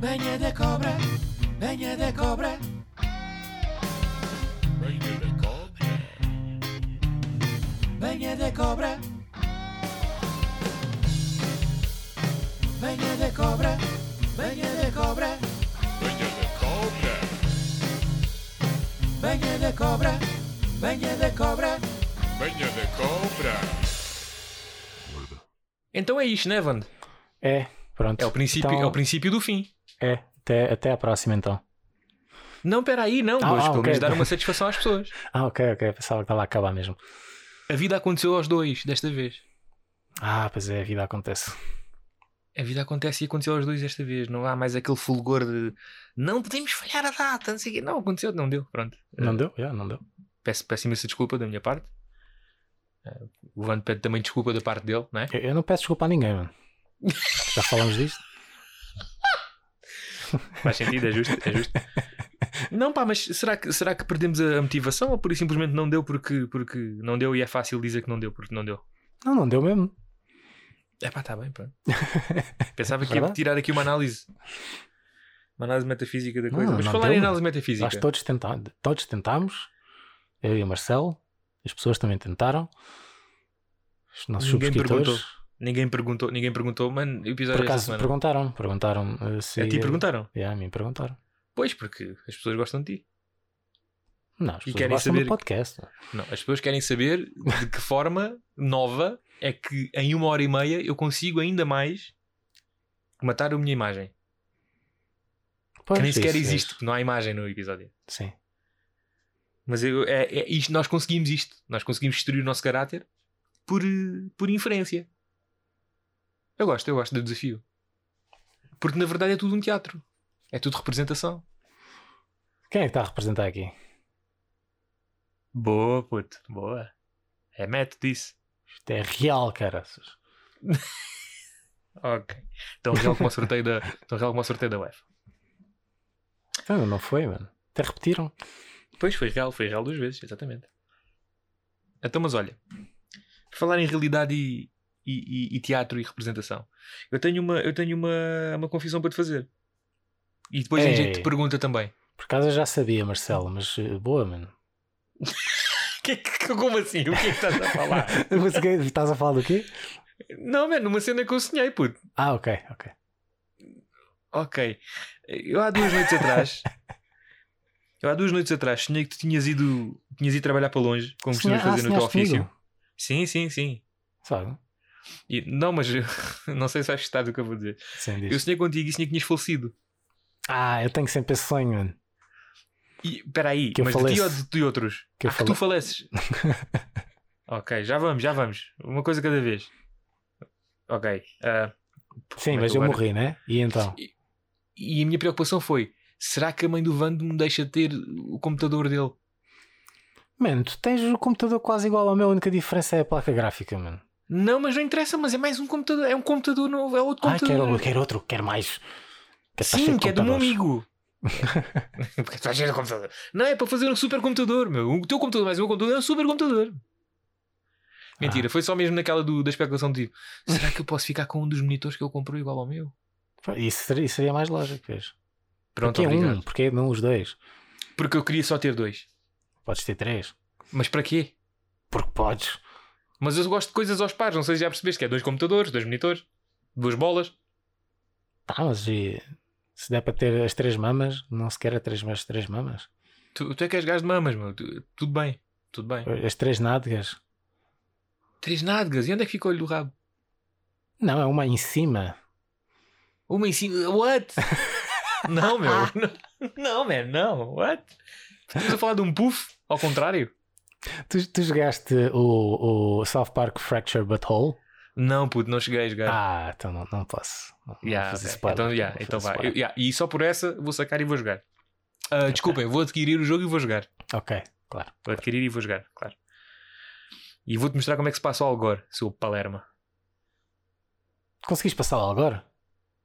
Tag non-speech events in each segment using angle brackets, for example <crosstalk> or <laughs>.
Venha da cobra, venha da cobra. Venha da cobra. Venha da cobra. Venha da cobra, venha da cobra. Venha da cobra. Venha da cobra, venha da cobra. Venha da cobra. Então é isto, né, Vando? É, pronto. É o princípio, Então, é o princípio do fim. É, até, até a próxima então. Não, peraí, não. Ah, Vamos ah, pelo ok. menos dar uma satisfação às pessoas. <laughs> Ah, ok, ok. Pensava que estava a acabar mesmo. A vida aconteceu aos dois, desta vez. Ah, pois é, a vida acontece. A vida acontece e aconteceu aos dois desta vez. Não há mais aquele fulgor de não podemos falhar a data, não sei o quê. Não, aconteceu, não deu. Pronto. Não deu? Já, não deu. Peço, peço imensa desculpa da minha parte. Eh, o Vando pede também desculpa da parte dele, não é? Eu, eu não peço desculpa a ninguém, mano. <laughs> Já falamos disto? <laughs> Faz sentido, é justo, é justo. Não, pá, mas será que, será que perdemos a motivação ou por isso simplesmente não deu porque, porque não deu e é fácil dizer que não deu porque não deu? Não, não deu mesmo. É pá, está bem, pronto. <laughs> Pensava que ia tirar aqui uma análise. Uma análise metafísica da coisa. Não, mas não falar deu, em análise metafísica. Acho que todos, tenta todos tentámos. Eu e o Marcelo. As pessoas também tentaram. Os nossos Ninguém subscritores. perguntou. Ninguém perguntou, ninguém perguntou, mano, o Por episódio desta acaso semana. perguntaram. Perguntaram eh, se. A ti perguntaram? Yeah, a mim perguntaram. Pois, porque as pessoas gostam de ti. Não, as E pessoas querem gostam saber- do podcast. Não, as pessoas querem saber de que <laughs> forma nova é que em uma hora e meia eu consigo ainda mais matar a minha imagem. Pois, que nem sequer existe, porque não há imagem no episódio. Sim. Mas eu, é, é isto, nós conseguimos isto. Nós conseguimos destruir o nosso caráter por, eh, por inferência. Eu gosto, eu gosto do desafio. Porque na verdade é tudo um teatro. É tudo representação. Quem é que está a representar aqui? Boa, puto. Boa. É método isso. Isto é real, caraças. Ok. Então real como o sorteio da, então real como o sorteio da UEFA. Não, não foi, mano. Até repetiram. Pois foi real, foi real duas vezes, exatamente. Então, mas olha, por falar em realidade e, e- e- e teatro e representação, eu tenho uma, eu tenho uma, uma confissão para te fazer. E depois Ei. jeito de pergunta também. Por acaso eu já sabia, Marcelo, mas eh, boa, mano. <laughs> Que, que- como assim? O que é que estás a falar? <laughs> Quê? Estás a falar do quê? Não, mano, uma cena que eu sonhei, puto. Ah, ok, ok. Ok. Eu há duas noites atrás. <laughs> Eu há duas noites atrás sonhei que tu tinhas ido, tinhas ido trabalhar para longe, como costumas fazer ah, no teu ofício. comigo? Sim, sim, sim. Sabe? E- não, mas <laughs> não sei se vais gostar do que eu vou dizer. Sim. Eu sonhei contigo e sonhei que tinhas falecido. Ah, eu tenho sempre esse sonho, mano. E espera aí, Que mas de ti ou de, de outros? Que ah, que tu faleces. <laughs> ok, já vamos, já vamos. Uma coisa cada vez. Ok. ah, Sim, é mas eu agora- morri, né? E então? E a minha preocupação foi: será que a mãe do Vando me deixa ter o computador dele? Mano, tu tens o computador quase igual ao meu, a única diferença é a placa gráfica, mano. Não, mas não interessa, mas é mais um computador. É um computador novo, é outro Ah, computador. quero, quero outro, quero mais. Que está cheio Sim, que é do meu amigo. <laughs> Porque está cheio de computador. Não, é para fazer um super computador, meu. O teu computador mais o meu computador é um super computador. Mentira, Ah. foi só mesmo naquela do- da especulação de tipo, será que eu posso ficar com um dos monitores que ele comprou igual ao meu? Isso seria, isso seria mais lógico, vês? Pronto, Porque é obrigado. um, porque não os dois. Porque eu queria só ter dois. Podes ter três. Mas para quê? Porque podes. Mas eu gosto de coisas aos pares, não sei se já percebeste que é dois computadores, dois monitores, duas bolas. Tá, mas e, se der para ter as três mamas, não se quer as três, as três mamas. Tu, tu é que és gajo de mamas, meu. Tu- tudo bem, tudo bem. As três nádegas. Três nádegas, e onde é que fica o olho do rabo? Não, é uma em cima. Uma em cima. What? <laughs> não, meu. Não, não, man, não. What? Estamos a falar de um puff, ao contrário. Tu, tu jogaste o, o South Park Fracture Butthole? Não, puto, não cheguei a jogar. Ah, então não, não posso. Não, Yeah, vou fazer ok. spoiler. Então, yeah, então vai. Eu- yeah, E só por essa vou sacar e vou jogar. Ah, Desculpem, vou adquirir o jogo e vou jogar. Ok, claro. Vou adquirir e vou jogar, claro. E vou-te mostrar como é que se passa o Algor, seu Palerma. Conseguiste passá-lo agora?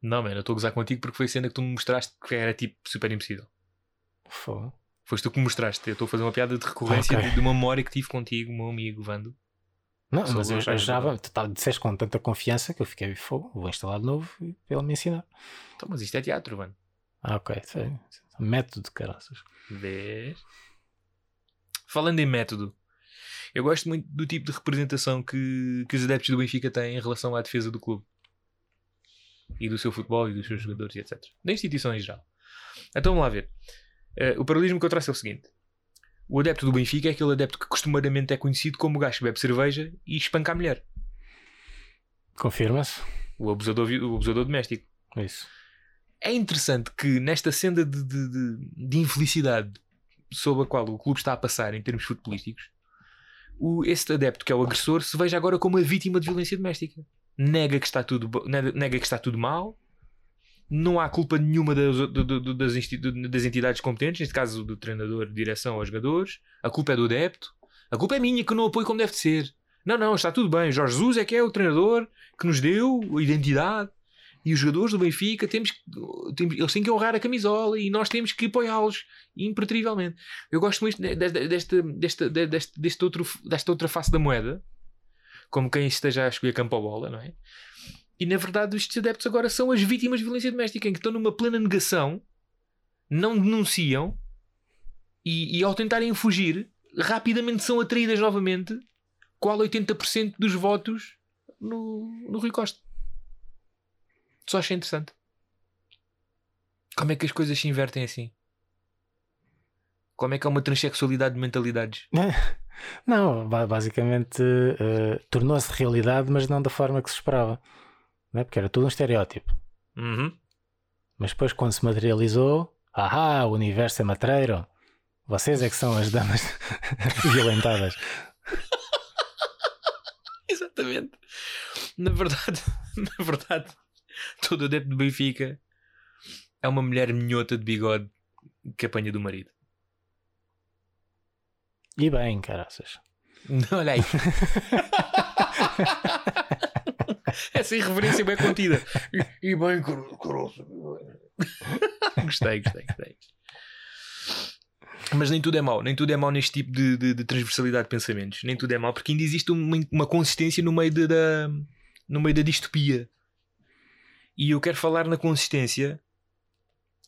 Não, mano, eu estou a gozar contigo porque foi a cena que tu me mostraste que era tipo super impossível. Fogo. Foste tu que me mostraste. Eu estou a fazer uma piada de recorrência Ok. de, de uma memória que tive contigo, meu amigo Vando. Não, mas eu, eu já tu tá- disseste com tanta confiança que eu fiquei fogo. Vou instalar de novo e para ele me ensinar. Então, mas isto é teatro, Vando. Ah, ok. Sei. Método, caraças. Vês? Falando em método, eu gosto muito do tipo de representação que, que os adeptos do Benfica têm em relação à defesa do clube e do seu futebol e dos seus jogadores e etc. Da instituição em geral. Então vamos lá ver. Eh, o paralelismo que eu traço é o seguinte: o adepto do Benfica é aquele adepto que costumeiramente é conhecido como o gajo que bebe cerveja e espanca a mulher, Confirma-se? o abusador, o abusador doméstico. Isso. É interessante que nesta senda de, de, de- de infelicidade sob a qual o clube está a passar em termos futebolísticos, o, esse adepto que é o agressor se veja agora como a vítima de violência doméstica. Nega que está tudo, nega que está tudo mal, não há culpa nenhuma das, das, das entidades competentes, neste caso do treinador, direção aos jogadores, a culpa é do adepto, a culpa é minha que não apoio como deve de ser. Não, não, está tudo bem. Jorge Jesus é que é o treinador que nos deu a identidade e os jogadores do Benfica temos, temos- eles têm que honrar a camisola e nós temos que apoiá-los impertrivelmente. Eu gosto muito de- de- de- desta, desta, de- deste, deste outro, desta outra face da moeda, como quem esteja a escolher campo à bola, não é? E na verdade, estes adeptos agora são as vítimas de violência doméstica, em que estão numa plena negação, não denunciam e, e ao tentarem fugir, rapidamente são atraídas novamente, qual 80% dos votos no, no Rui Costa. Só achei interessante. Como é que as coisas se invertem assim? Como é que há uma transexualidade de mentalidades? <laughs> Não, ba- basicamente eh, tornou-se realidade, mas não da forma que se esperava. Não é? Porque era tudo um estereótipo. Uhum. Mas depois, quando se materializou, ahá, o universo é matreiro. Vocês é que são as damas <laughs> violentadas. <laughs> Exatamente. Na verdade, <laughs> na verdade, todo adepto do Benfica é uma mulher minhota de bigode que apanha do marido. E bem, caraças. Olha aí. <laughs> Essa irreverência bem contida. E, e bem, caroço. gostei, gostei, gostei. Mas nem tudo é mau, nem tudo é mau neste tipo de, de- de transversalidade de pensamentos. Nem tudo é mau, porque ainda existe uma, uma consistência no meio de- da, no meio da distopia. E eu quero falar na consistência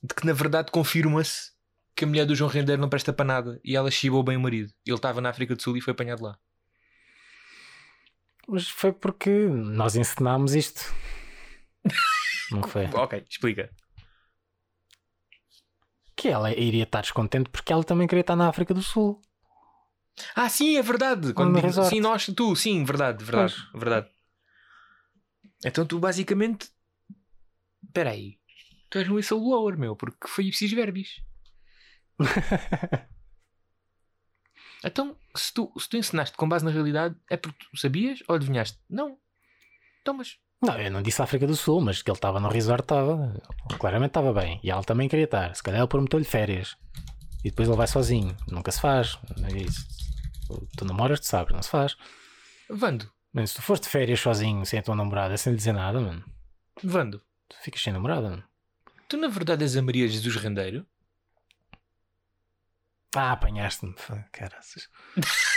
de que na verdade confirma-se que a mulher do João Rendeiro não presta para nada e ela chibou bem o marido. Ele estava na África do Sul e foi apanhado lá. Mas foi porque nós ensinámos isto. Não foi? <laughs> Ok, explica. Que ela iria estar descontente porque ela também queria estar na África do Sul. Ah, sim, é verdade. Quando digo- sim, nós, tu, sim, verdade, verdade, verdade. Então tu basicamente. Espera aí. Tu és um whistleblower, meu, porque foi ipsis verbis. <laughs> Então, se tu, se tu ensinaste com base na realidade, é porque tu sabias ou adivinhaste? Não. Então, mas. Não, eu não disse África do Sul, mas que ele estava no resort estava. Claramente estava bem. E ela também queria estar. Se calhar ele prometeu-lhe férias. E depois ele vai sozinho. Nunca se faz. É. Tu namoras, tu sabes, não se faz. Vando, Mas se tu foste de férias sozinho, sem a tua namorada, sem lhe dizer nada, mano, Vando, tu ficas sem namorada, mano. tu na verdade és a Maria Jesus Rendeiro? Ah, apanhaste-me. Caraças. <laughs>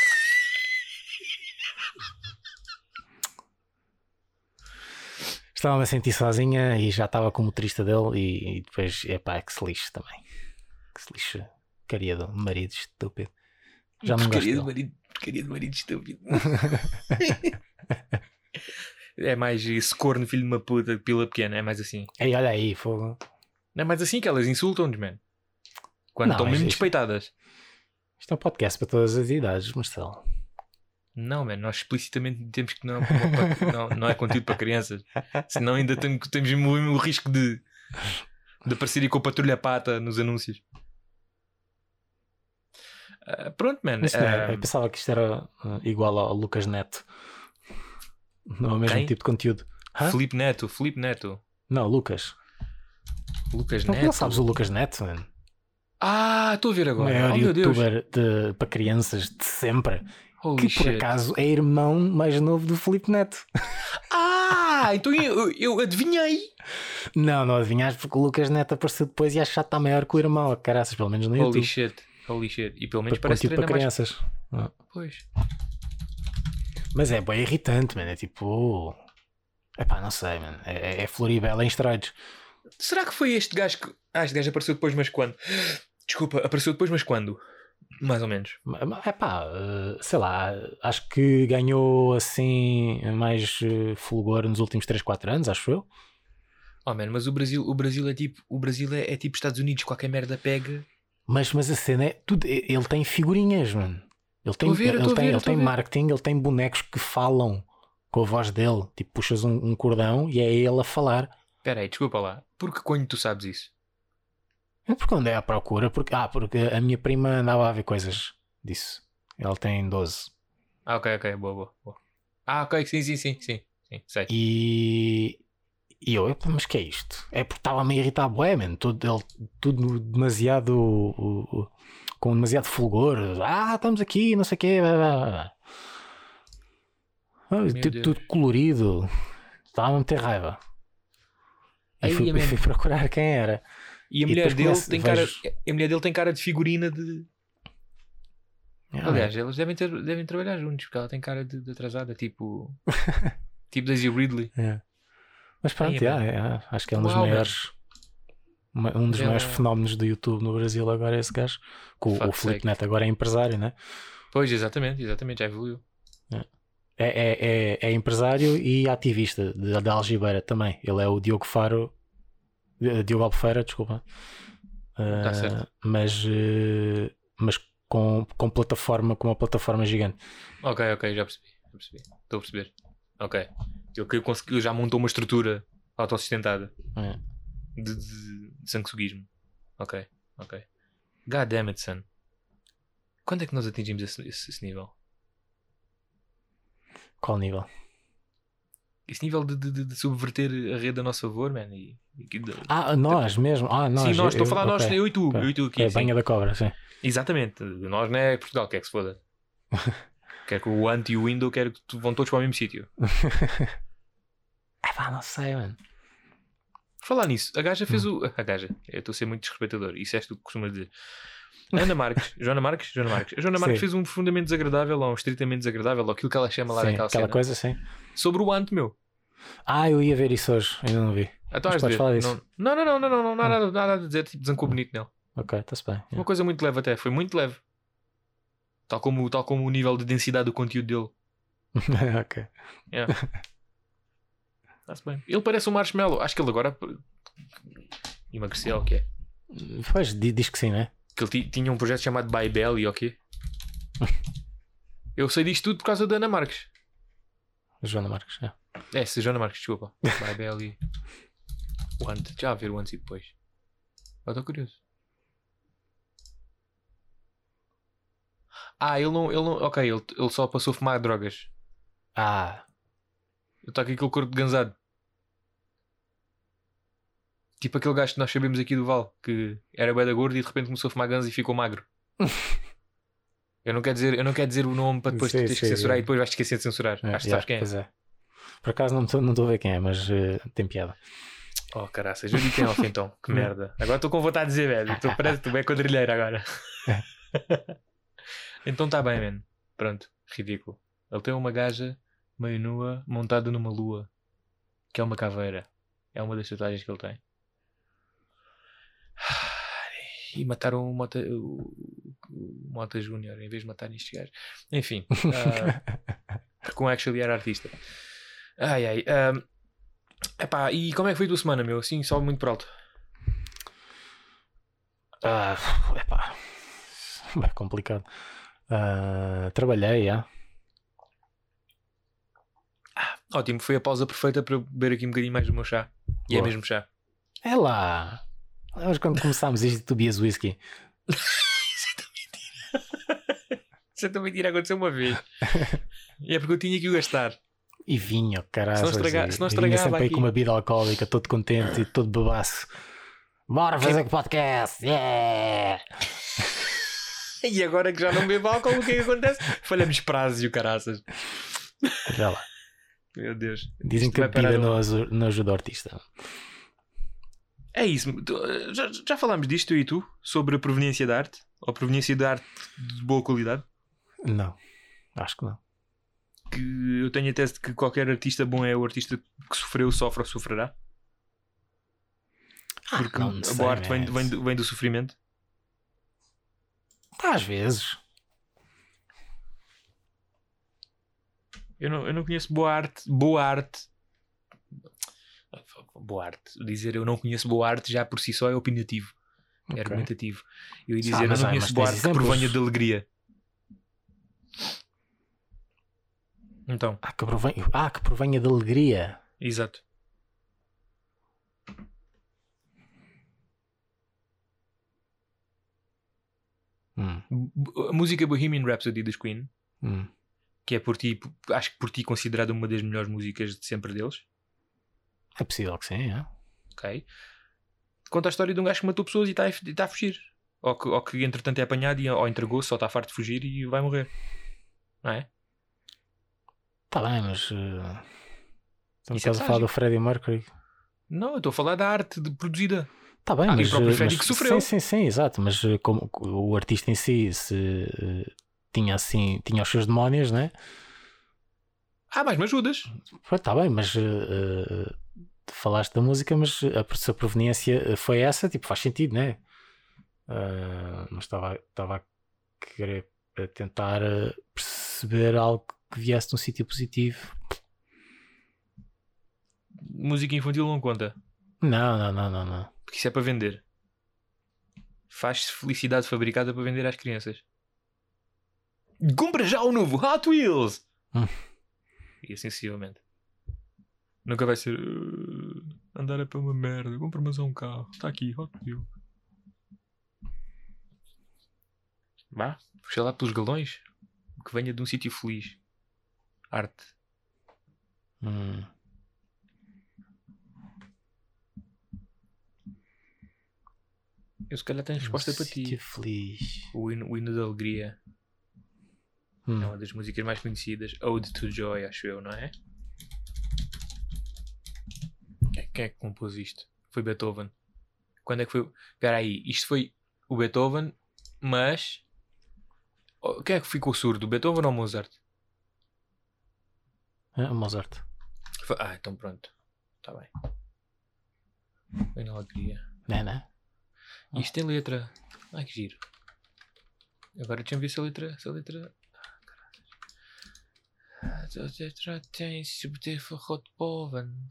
Estava-me a sentir sozinha e já estava com o motorista dele e, e depois, epá, que se lixe também. Que se lixe. Caria do marido estúpido. Já não gosto porcaria marido, porcaria de marido estúpido. <laughs> é mais esse corno, filho de uma puta, de pila pequena, é mais assim. Ei, olha aí, fogo. Não é mais assim que elas insultam-nos, man. Quando Não, estão mesmo despeitadas. Isto é um podcast para todas as idades, Marcelo. Não, man, nós explicitamente temos que não, não, não é conteúdo para crianças. Senão ainda tem- temos o, risco de, de aparecer com a patrulha pata nos anúncios. Ah, pronto, man. Mas, né, ah, eu pensava que isto era uh, igual ao Lucas Neto. Não é o mesmo Quem? tipo de conteúdo. Hã? Felipe Neto, Felipe Neto. Não, Lucas. Lucas Não, Neto. não sabes o Lucas Neto, mano? Ah, estou a ver O agora. maior oh youtuber de- para crianças de sempre. Holy que por shit. acaso é irmão mais novo do Felipe Neto. Ah, então eu, eu adivinhei. Não, não adivinhaste porque o Lucas Neto apareceu depois e acho que já está maior que o irmão. Caraças, pelo menos no Holy YouTube. shit. Holy shit. E pelo menos Para, parece conteúdo para treinar mais. crianças. Ah. Pois. Mas é bem irritante, mano. É tipo. Epá, não sei, mano. É, é Floribela em esteroides. Será que foi este gajo que. Ah, este gajo apareceu depois, mas quando? Desculpa, apareceu depois, mas quando? Mais ou menos. É pá, eh, sei lá, acho que ganhou assim mais eh, fulgor nos últimos 3, 4 anos, acho eu. Oh, man, mas o Brasil, o Brasil é tipo. O Brasil é, é tipo Estados Unidos, qualquer merda pega. Mas, mas a cena é. Tudo, ele tem figurinhas, mano. Ele tem, ver, ele tem, ver, ele tem marketing, ele tem bonecos que falam com a voz dele. Tipo, puxas um, um cordão e é ele a falar. Espera aí, desculpa lá. Porque quando tu sabes isso? É porque onde é à procura? Porque, ah, porque a minha prima andava a ver coisas disso. Ela tem 12. Ah, ok, ok, boa, boa. boa. Ah, ok, sim, sim, sim, sim. sim sei. E, e eu, "Epa, mas que é isto? É porque estava-me a irritar bué, man. Tudo, ele, tudo demasiado o- o- com demasiado fulgor. Ah, estamos aqui, não sei o quê. blá, blá, blá. Tudo, tudo colorido. Estava a meter raiva. E fui, fui procurar quem era. E a E mulher dele tem cara. vejo- A mulher dele tem cara de figurina de. Ah, Aliás, eles devem, ter, devem trabalhar juntos, porque ela tem cara de, de atrasada, tipo. <laughs> tipo Daisy Ridley. é. Mas pronto, já, man. é, acho que é um dos Uau, maiores. uma- Um dos maiores fenómenos do YouTube no Brasil agora é esse gajo. Que o, Felipe. Neto agora é empresário, né? Pois, exatamente, exatamente, já evoluiu. É, é, é, é empresário e ativista da Algibeira também. Ele é o Diogo Faro, Diogo Albufeira, desculpa. Eh, Tá certo. Mas, eh, mas com, com plataforma, com uma plataforma gigante. Ok, ok, já percebi. Já percebi. Estou a perceber. Ok. Ele conseguiu, já montou uma estrutura autossustentada É. de, de, de sanguessuguismo. Ok, ok. God damn it, son. Quando é que nós atingimos esse, esse, esse nível? Qual nível? Esse nível de, de, de- subverter a rede a nosso favor, man. E, e de- Ah, nós mesmo. Ah, nós. sim, nós, estou a eu- falar nós, ok. eu e tu, ok. eu e tu aqui. É, sim. banha da cobra, sim. Exatamente. Nós não é Portugal, quer que se foda. <laughs> quer que o Ant e o Window quer que tu- vão todos para o mesmo sítio. <laughs> Ah, pá, não sei, mano. Falar nisso, a gaja fez Hum. o. A gaja, eu estou a ser muito desrespeitador, isso és tu que costumas dizer. Ana Marques, Joana Marques, Joana Marques. A Joana Marques Sim. fez um profundamente desagradável ou um estritamente desagradável, ou aquilo que ela chama lá Sim, naquela aquela cena, coisa, sim. sobre o Ant, meu. Ah, eu ia ver isso hoje, ainda não vi. Então, Mas podes falar disso. Não, não, não, não, não, não, não, há nada, nada a dizer, tipo, desancou bonito nele. Ok, está-se bem. Uma coisa muito leve até, foi muito leve. Tal como, tal como o nível de densidade do conteúdo dele. <laughs> ok. Está-se bem. Ele parece um marshmallow. Acho que ele agora emagreceu, o que é? Pois, di- diz que sim, né? Que ele ti- tinha um projeto chamado By Belly, ou o quê? <laughs> Eu sei disto tudo por causa da Ana Marques. Joana Marques. É. É, se Joana Marques, desculpa. By Belly. O antes. Já a ver o antes e depois. Eu estou curioso. Ah, ele não. Ele não ok, ele, ele só passou a fumar drogas. Ah, Ele está com aquele corpo de ganzado. Tipo aquele gajo que nós sabemos aqui do Val, que era bué da gordo e de repente começou a fumar ganza e ficou magro. <laughs> eu, não quero dizer, eu não quero dizer o nome para depois Sim, tu teres que sim, censurar é. e depois vais esquecer de censurar. é, Acho que yeah, sabes quem é. Pois é. Por acaso não estou não estou a ver quem é, mas eh, tem piada. Oh caraças, eu digo quem é off então. Que <laughs> merda. Agora estou com vontade de dizer, velho. Tu parece que tu é quadrilheiro agora. <laughs> então está bem, man. Pronto, ridículo. Ele tem uma gaja meio nua montada numa lua, que é uma caveira. É uma das tatuagens que ele tem. E mataram o Mota, o, o Mota Júnior em vez de matar este gajo. Enfim, <laughs> ah, com actually era artista. Ai ai. ah, epá, e como é que foi a tua semana, meu? Assim, só muito por alto. Ah, epá. Bem <laughs> complicado. Ah, trabalhei, já. Ótimo, foi a pausa perfeita para beber aqui um bocadinho mais do meu chá. E é Boa. mesmo chá. É lá. Lembras quando começámos isto tu bebias whisky? <laughs> Isso é tão mentira, aconteceu uma vez. <laughs> E é porque eu tinha que o gastar. E vinho, caralho. Se não estraga- se não estragava sempre aí aqui. com uma bebida alcoólica, todo contente e todo bebaço. Bora fazer podcast! Yeah! <laughs> E agora que já não bebo álcool, o que é que acontece? Falhamos prazos e o caraças. Já lá. Meu Deus. Dizem Isto que a bebida um- não ajuda o artista. É isso. Tu- Já, já falámos disto, eu e tu? Sobre a proveniência da arte? Ou a proveniência da arte de boa qualidade? Não, acho que não. Que eu tenho a tese de que qualquer artista bom é o artista que sofreu, sofre ou sofrerá. Porque não a boa arte vem, vem, do- vem do sofrimento. Às vezes. Eu não, eu não conheço boa arte. Boa arte. Boa arte. Dizer eu não conheço boa arte já por si só é opinativo. É Ok. argumentativo. Eu ia Ah, dizer, eu mas não conheço boa arte que provenha de alegria. Então, Ah, que provenha, ah, que provenha de alegria. exato. Hum, A música Bohemian Rhapsody dos Queen, hum. que é por ti, acho que por ti considerada uma das melhores músicas de sempre deles, É possível que sim, é? ok? Conta a história de um gajo que matou pessoas e está a, tá a fugir. Ou que, ou que entretanto é apanhado e, ou entregou-se, só está farto de fugir e vai morrer. Não é? Tá bem, mas. uh, Estamos é a falar do. Freddie Mercury. Não, eu estou a falar da arte de- produzida. Tá bem, Ah, mas. próprio Freddie mas- sofreu. Sim, sim, sim, exato. Mas uh, como o artista em si se, uh, tinha assim. tinha os seus demónios, né? Ah, mais me ajudas. Pronto, Tá bem, mas. uh, falaste da música, mas a, se a proveniência foi essa, tipo, faz sentido, né? Uh, mas estava estava a querer a tentar uh, perceber algo que viesse de um sítio positivo. Música infantil não conta. Não, não, não, não, não. Porque isso é para vender. Faz-se felicidade fabricada para vender às crianças. Compra já o novo Hot Wheels! Hum. E assim sucessivamente. Nunca vai ser. "Uh, andar é para uma merda. Compra mas é um carro. Está aqui, Hot Wheels. Vá, puxa lá pelos galões. Que venha de um sítio feliz. Arte. Hum. Eu se calhar tenho resposta para ti. Feliz. O hino, o hino da alegria. Hum. É uma das músicas mais conhecidas. Ode to Joy, acho eu, não é? Quem- é que compôs isto? Foi Beethoven. Quando é que foi? Espera aí, isto foi o Beethoven, mas. Quem é que ficou surdo? Beethoven ou Mozart? Ah, Mozart. Ah, então pronto. Está bem. Foi na alegria. Né, né? Isto tem letra. Ai que giro. Agora deixa-me ver se a letra. Se a letra. Ah, caralho. A letra tem Beethoven.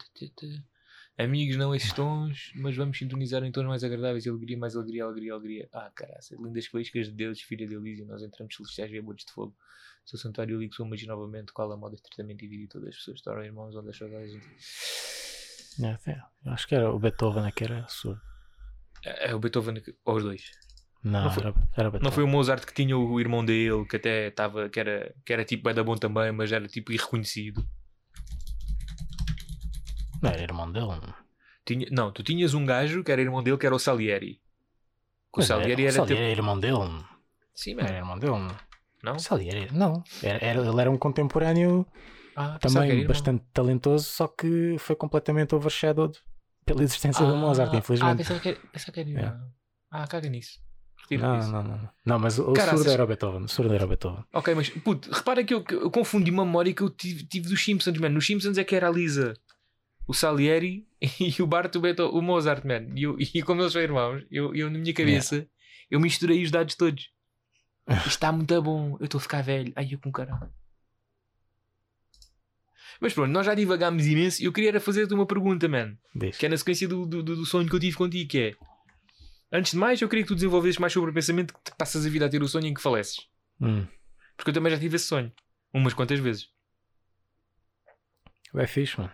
Amigos, não esses tons, mas vamos sintonizar em tons mais agradáveis e alegria, mais alegria, alegria, alegria. Ah, caraca, lindas faíscas de Deus, filha de Elísio, nós entramos celestiais abutres de fogo. Seu santuário eu ligo sua magia novamente, qual a moda estritamente divide todas as pessoas tornam irmãos, onde as saudades. É, eu acho que era o Beethoven que era surdo. É, é o Beethoven, ou os dois. Não, Não foi- era, era Beethoven. Não foi o Mozart que tinha o irmão dele, que até estava, que era, que era tipo da bom também, mas era tipo irreconhecido. Não, era irmão dele. Tinha, não, tu tinhas um gajo que era irmão dele, que era o Salieri. Que o Mas Salieri o era Salieri era irmão dele. Sim, Não era irmão dele. Não? Salieri, não. Era, era- ele era um contemporâneo Ah, também bastante talentoso, só que foi completamente overshadowed pela existência do Ah, Mozart, Ah, infelizmente. pensava que era, pensava que era irmão. Ah, caga nisso. Não, não, não, não. Mas o, Caraças. surdo era o Beethoven. O surdo era o Beethoven. Ok, mas puto, repara que eu, eu confundi uma memória que eu tive, tive dos Simpsons, mano. Nos Simpsons é que era a Lisa, o Salieri <laughs> e o Bart, o, Beto, o Mozart, mano. E, eu- e como eles são irmãos, eu, eu na minha cabeça, eu misturei os dados todos. Isto está muito bom, eu estou a ficar velho. Ai, eu com caralho. Mas pronto, nós já divagámos imenso e eu queria era fazer-te uma pergunta, mano. Diz. Que é na sequência do, do, do- sonho que eu tive contigo, que é... Antes de mais, eu queria que tu desenvolvesses mais sobre o pensamento que te passas a vida a ter o sonho em que faleces. Hum. Porque eu também já tive esse sonho. Umas quantas vezes. É fixe, mano.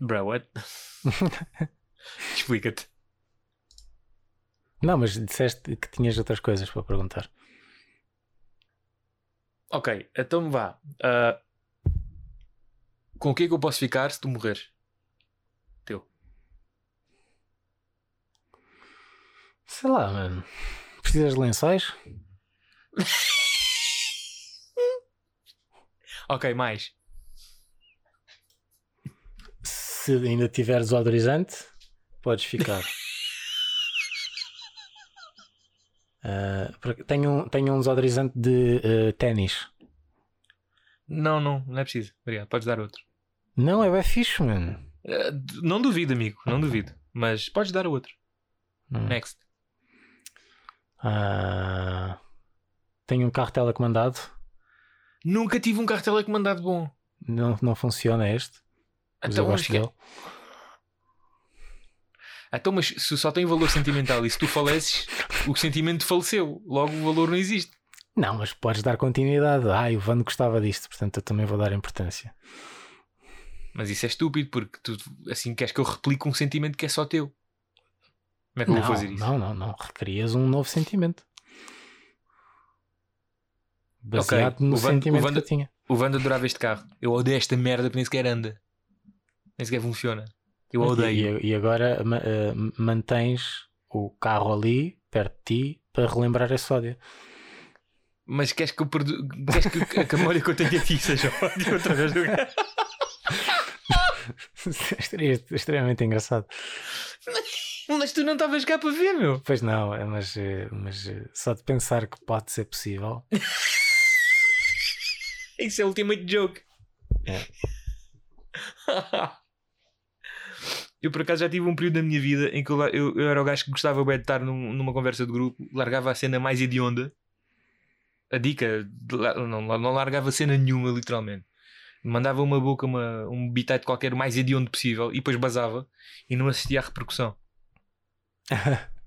Bro, what? <laughs> Explica-te. Não, mas disseste que tinhas outras coisas para perguntar. Ok, então vá. Ah, com o que é que eu posso ficar se tu morreres? Teu. Sei lá, mano. Precisas de lençóis? <laughs> Ok, mais. Se ainda tiveres odorizante, podes ficar. <laughs> Porque tenho, tenho um desodorizante de ah, ténis. Não, não, não é preciso. Obrigado, podes dar outro. Não, é bem fixe, mano. D- não duvido, amigo, não duvido. Mas podes dar outro. Hum. Next. Ah, tenho um carro telecomandado. Nunca tive um carro telecomandado bom. Não, não funciona este. Mas eu Então, gosto mas, dele. então, mas se só tem valor sentimental e se tu faleces, o sentimento faleceu. Logo o valor não existe. Não, mas podes dar continuidade. Ai, o Vando gostava disto, portanto eu também vou dar importância. Mas isso é estúpido porque tu assim queres que eu replique um sentimento que é só teu. Como é que eu Não, vou fazer isso? não, não, não. Requerias um novo sentimento. Baseado Ok, no o Vando- sentimento o Vando- que eu tinha. O Wanda adorava este carro. Eu odeio esta merda porque nem sequer anda. Nem sequer funciona. Eu E- odeio. E, e agora eh, mantens o carro ali, perto de ti, para relembrar esse ódio. Mas queres que eu perdo... queres que, a memória que eu tenho a ti seja ódio outra vez do Seria <laughs> extremamente engraçado. Mas tu não estavas cá para ver, meu. Pois não, é, mas, eh, mas eh, só de pensar que pode ser possível. <laughs> Isso é o ultimate joke. É. <laughs> eu por acaso já tive um período da minha vida em que eu, eu, eu era o gajo que gostava bem de estar num- numa conversa de grupo, largava a cena mais hedionda. A dica, não, não largava cena nenhuma, literalmente. Mandava uma boca, uma, um bitite qualquer mais hediondo possível e depois basava e não assistia à repercussão. <laughs>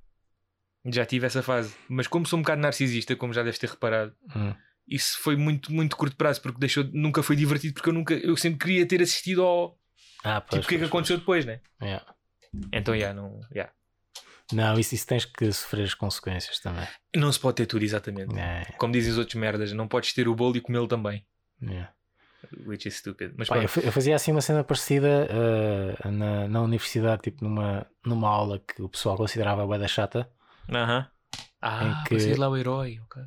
Já tive essa fase. Mas como sou um bocado narcisista, como já deves ter reparado, Hum. isso foi muito, muito curto prazo, porque deixou, nunca foi divertido, porque eu nunca, eu sempre queria ter assistido ao. Ah, Tipo, pois, o que é que aconteceu depois, né? Yeah. Então, já, não. já. Não, isso, isso tens que sofrer as consequências também. Não se pode ter tudo, exatamente. É, Como dizem os outros merdas, não podes ter o bolo e comê-lo também. yeah. Which is stupid. Mas Pá, eu, eu fazia assim uma cena parecida eh, na, na universidade, tipo numa, numa aula que o pessoal considerava bué da chata, Aham. Ah, Em que- lá o herói, ok.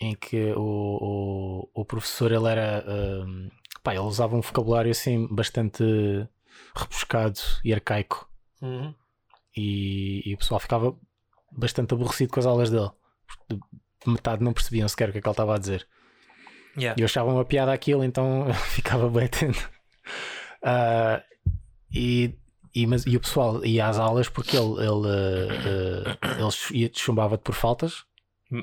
em que o, o, o professor ele era ehm, pá, ele usava um vocabulário assim bastante rebuscado e arcaico Uhum. e, e o pessoal ficava bastante aborrecido com as aulas dele. Porque metade não percebiam sequer o que é que ele estava a dizer. Yeah. E eu achava uma piada aquilo, então eu <laughs> ficava bem atento. Ah, e, e, mas, e o pessoal ia às aulas porque ele, ele, eh, ele chumbava-te por faltas,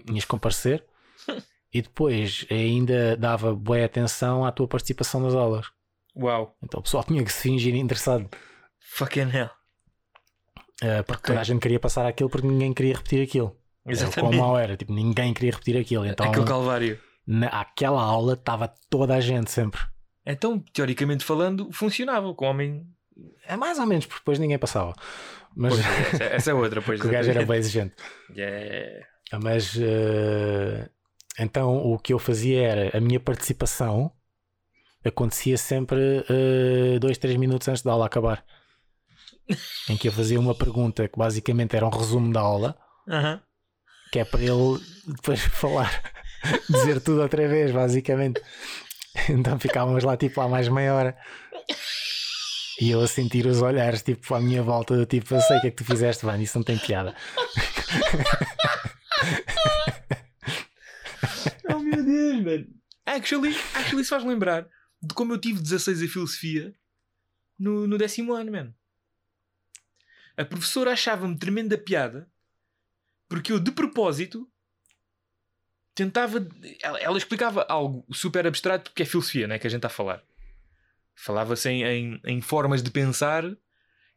tinhas que comparecer, <laughs> e depois ainda dava boa atenção à tua participação nas aulas. Uau. Então o pessoal tinha que se fingir interessado, Fucking hell. eh, porque Ok. toda a gente queria passar aquilo porque ninguém queria repetir aquilo. Era o quão Exatamente. mau era, tipo, ninguém queria repetir aquilo. Então, Aquele calvário. naquela aula estava toda a gente sempre. Então, teoricamente falando, funcionava. Com o homem. É mais ou menos, porque depois ninguém passava. Mas Pois, essa, essa é outra, pois. <laughs> o gajo era exatamente. bem exigente. Yeah. Mas eh, então o que eu fazia era a minha participação acontecia sempre eh, dois, três minutos antes da aula acabar. <laughs> em que eu fazia uma pergunta que basicamente era um resumo da aula, Aham. que é para ele depois <laughs> falar, dizer tudo outra vez, basicamente. Então ficávamos lá tipo lá mais meia hora. E eu a sentir os olhares tipo à minha volta, eu, tipo, eu sei o que é que tu fizeste, Vani, isso não tem piada. <laughs> Oh meu Deus, mano. Actually, actually isso faz lembrar de como eu tive 16 a filosofia no, no décimo ano, mano. A professora achava-me tremenda piada porque eu, de propósito, tentava. Ela, ela explicava algo super abstrato que é filosofia, né? Que a gente está a falar. Falava-se em, em, em formas de pensar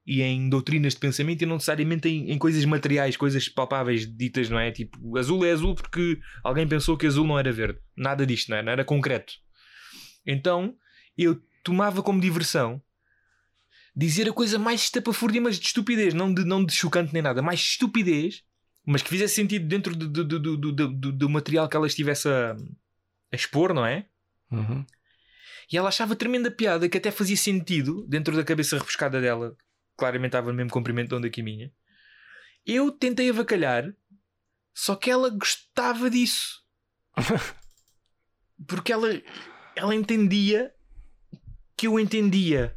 e em doutrinas de pensamento e não necessariamente em, em coisas materiais, coisas palpáveis ditas, não é? Tipo, azul é azul porque alguém pensou que azul não era verde. Nada disto, não era, não era concreto. Então eu tomava como diversão dizer a coisa mais estapafúrdia, mas de estupidez, não de, não de chocante nem nada, mais estupidez, mas que fizesse sentido dentro do, do, do, do, do, do- material que ela estivesse a, a expor, não é? Uhum. E ela achava tremenda piada que até fazia sentido dentro da cabeça rebuscada dela. Claramente estava no mesmo comprimento de onda que a minha. Eu tentei avacalhar, só que ela gostava disso. <laughs> Porque ela, ela entendia que eu entendia.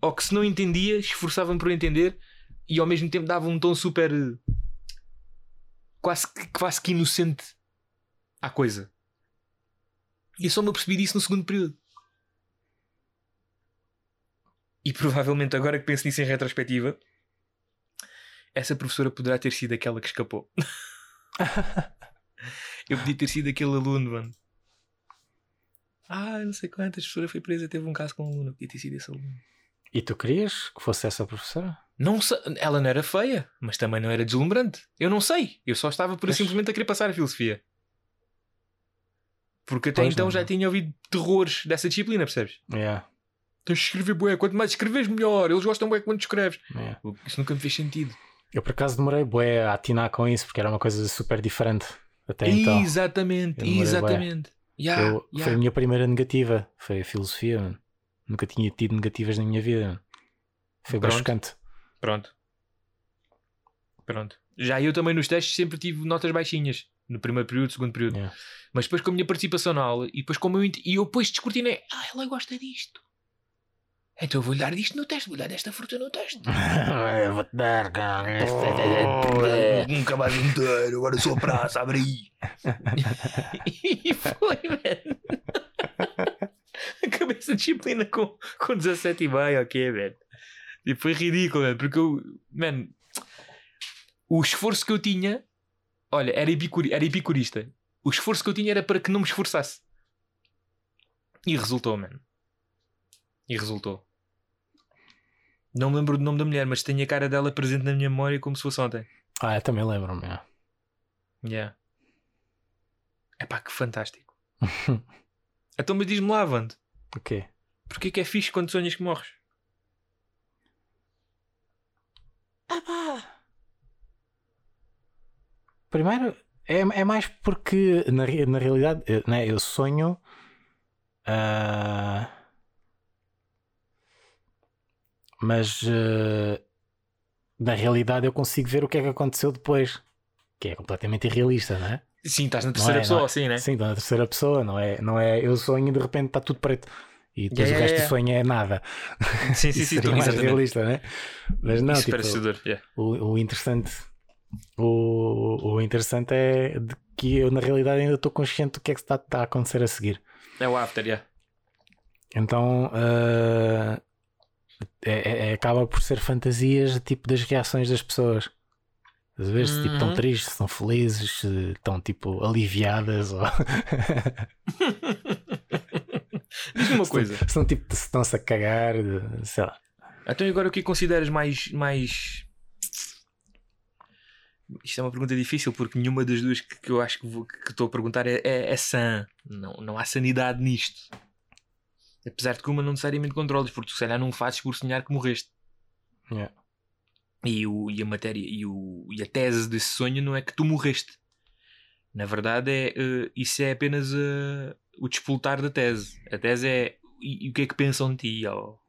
Ou que se não entendia, esforçava-me por entender e ao mesmo tempo dava um tom super. eh, quase, que- quase que inocente à coisa. E eu só me apercebi disso no segundo período. E provavelmente agora que penso nisso em retrospectiva, essa professora poderá ter sido aquela que escapou. <laughs> Eu podia ter sido aquele aluno, mano. Ah, não sei quantas, a professora foi presa, teve um caso com um aluno. Podia ter sido esse aluno. E tu querias que fosse essa professora? Não sei, ela não era feia, mas também não era deslumbrante. Eu não sei. Eu só estava por Mas- simplesmente a querer passar a filosofia. Porque até Pois então não. já tinha ouvido terrores dessa disciplina, percebes? Yeah, Tens de escrever bué, quanto mais escreves melhor. Eles gostam bué quando escreves. yeah. Isso nunca me fez sentido. Eu por acaso demorei bué a atinar com isso porque era uma coisa super diferente até então. exatamente, bué. Yeah, Eu- yeah. Foi a minha primeira negativa, foi a filosofia. mano. Nunca tinha tido negativas na minha vida. mano. Foi Pronto. chocante. Pronto. Pronto. Já eu também nos testes sempre tive notas baixinhas. No primeiro período, segundo período. Yeah. Mas depois com a minha participação na aula e depois como eu, e eu depois descortinei. Ah, ela gosta disto. Então vou-lhe dar disto no teste, vou-lhe dar desta fruta no teste. <laughs> Vou-te dar, cara. Oh, nunca mais inteiro, agora sou a praça, abre aí. <laughs> <laughs> e foi, velho. Acabei essa disciplina com, com 17 e meio, ok, velho. E foi ridículo, velho, porque eu, mano, o esforço que eu tinha, olha, era, epicuri, era epicurista. O esforço que eu tinha era para que não me esforçasse. E resultou, mano. E resultou. Não me lembro do nome da mulher, mas tenho a cara dela presente na minha memória como se fosse ontem. Ah, eu também lembro-me. yeah. Yeah. Epá, que fantástico. <laughs> então, mas diz-me lá, Vando, O quê? porquê que é fixe quando sonhas que morres? Primeiro, é, é mais porque na, na realidade eu, né, eu sonho. ah, mas ah, na realidade eu consigo ver o que é que aconteceu depois. Que é completamente irrealista, não é? Sim, estás na terceira é, pessoa, é? assim, né? Sim, na terceira pessoa, não é? Não é eu sonho e de repente está tudo preto. E depois Yeah, o resto yeah, do sonho é nada. Sim, sim, <laughs> sim, tô- mais exatamente. realista, né? Mas não, Isso tipo, parece yeah. o, o interessante o, o interessante é de que eu na realidade ainda estou consciente do que é que está, está a acontecer a seguir É o after, yeah. então ah, é, é- é- acaba por ser fantasias tipo das reações das pessoas às vezes tipo estão Uhum. tristes, estão felizes estão tipo aliviadas ou <laughs> Diz-me uma coisa. se estão tipo se estão-se a cagar sei lá Então, agora o que consideras mais. mais... Isto é uma pergunta difícil porque nenhuma das duas que, que eu acho que estou a perguntar é, é, é sã. Não, não há sanidade nisto. Apesar de que uma não necessariamente controles, porque se calhar não fazes por sonhar que morreste. Yeah. E, o, e a matéria e, o, e a tese desse sonho não é que tu morreste. Na verdade, é, eh, isso é apenas eh, o despoltar da tese. A tese é e, e o que é que pensam de ti, ou,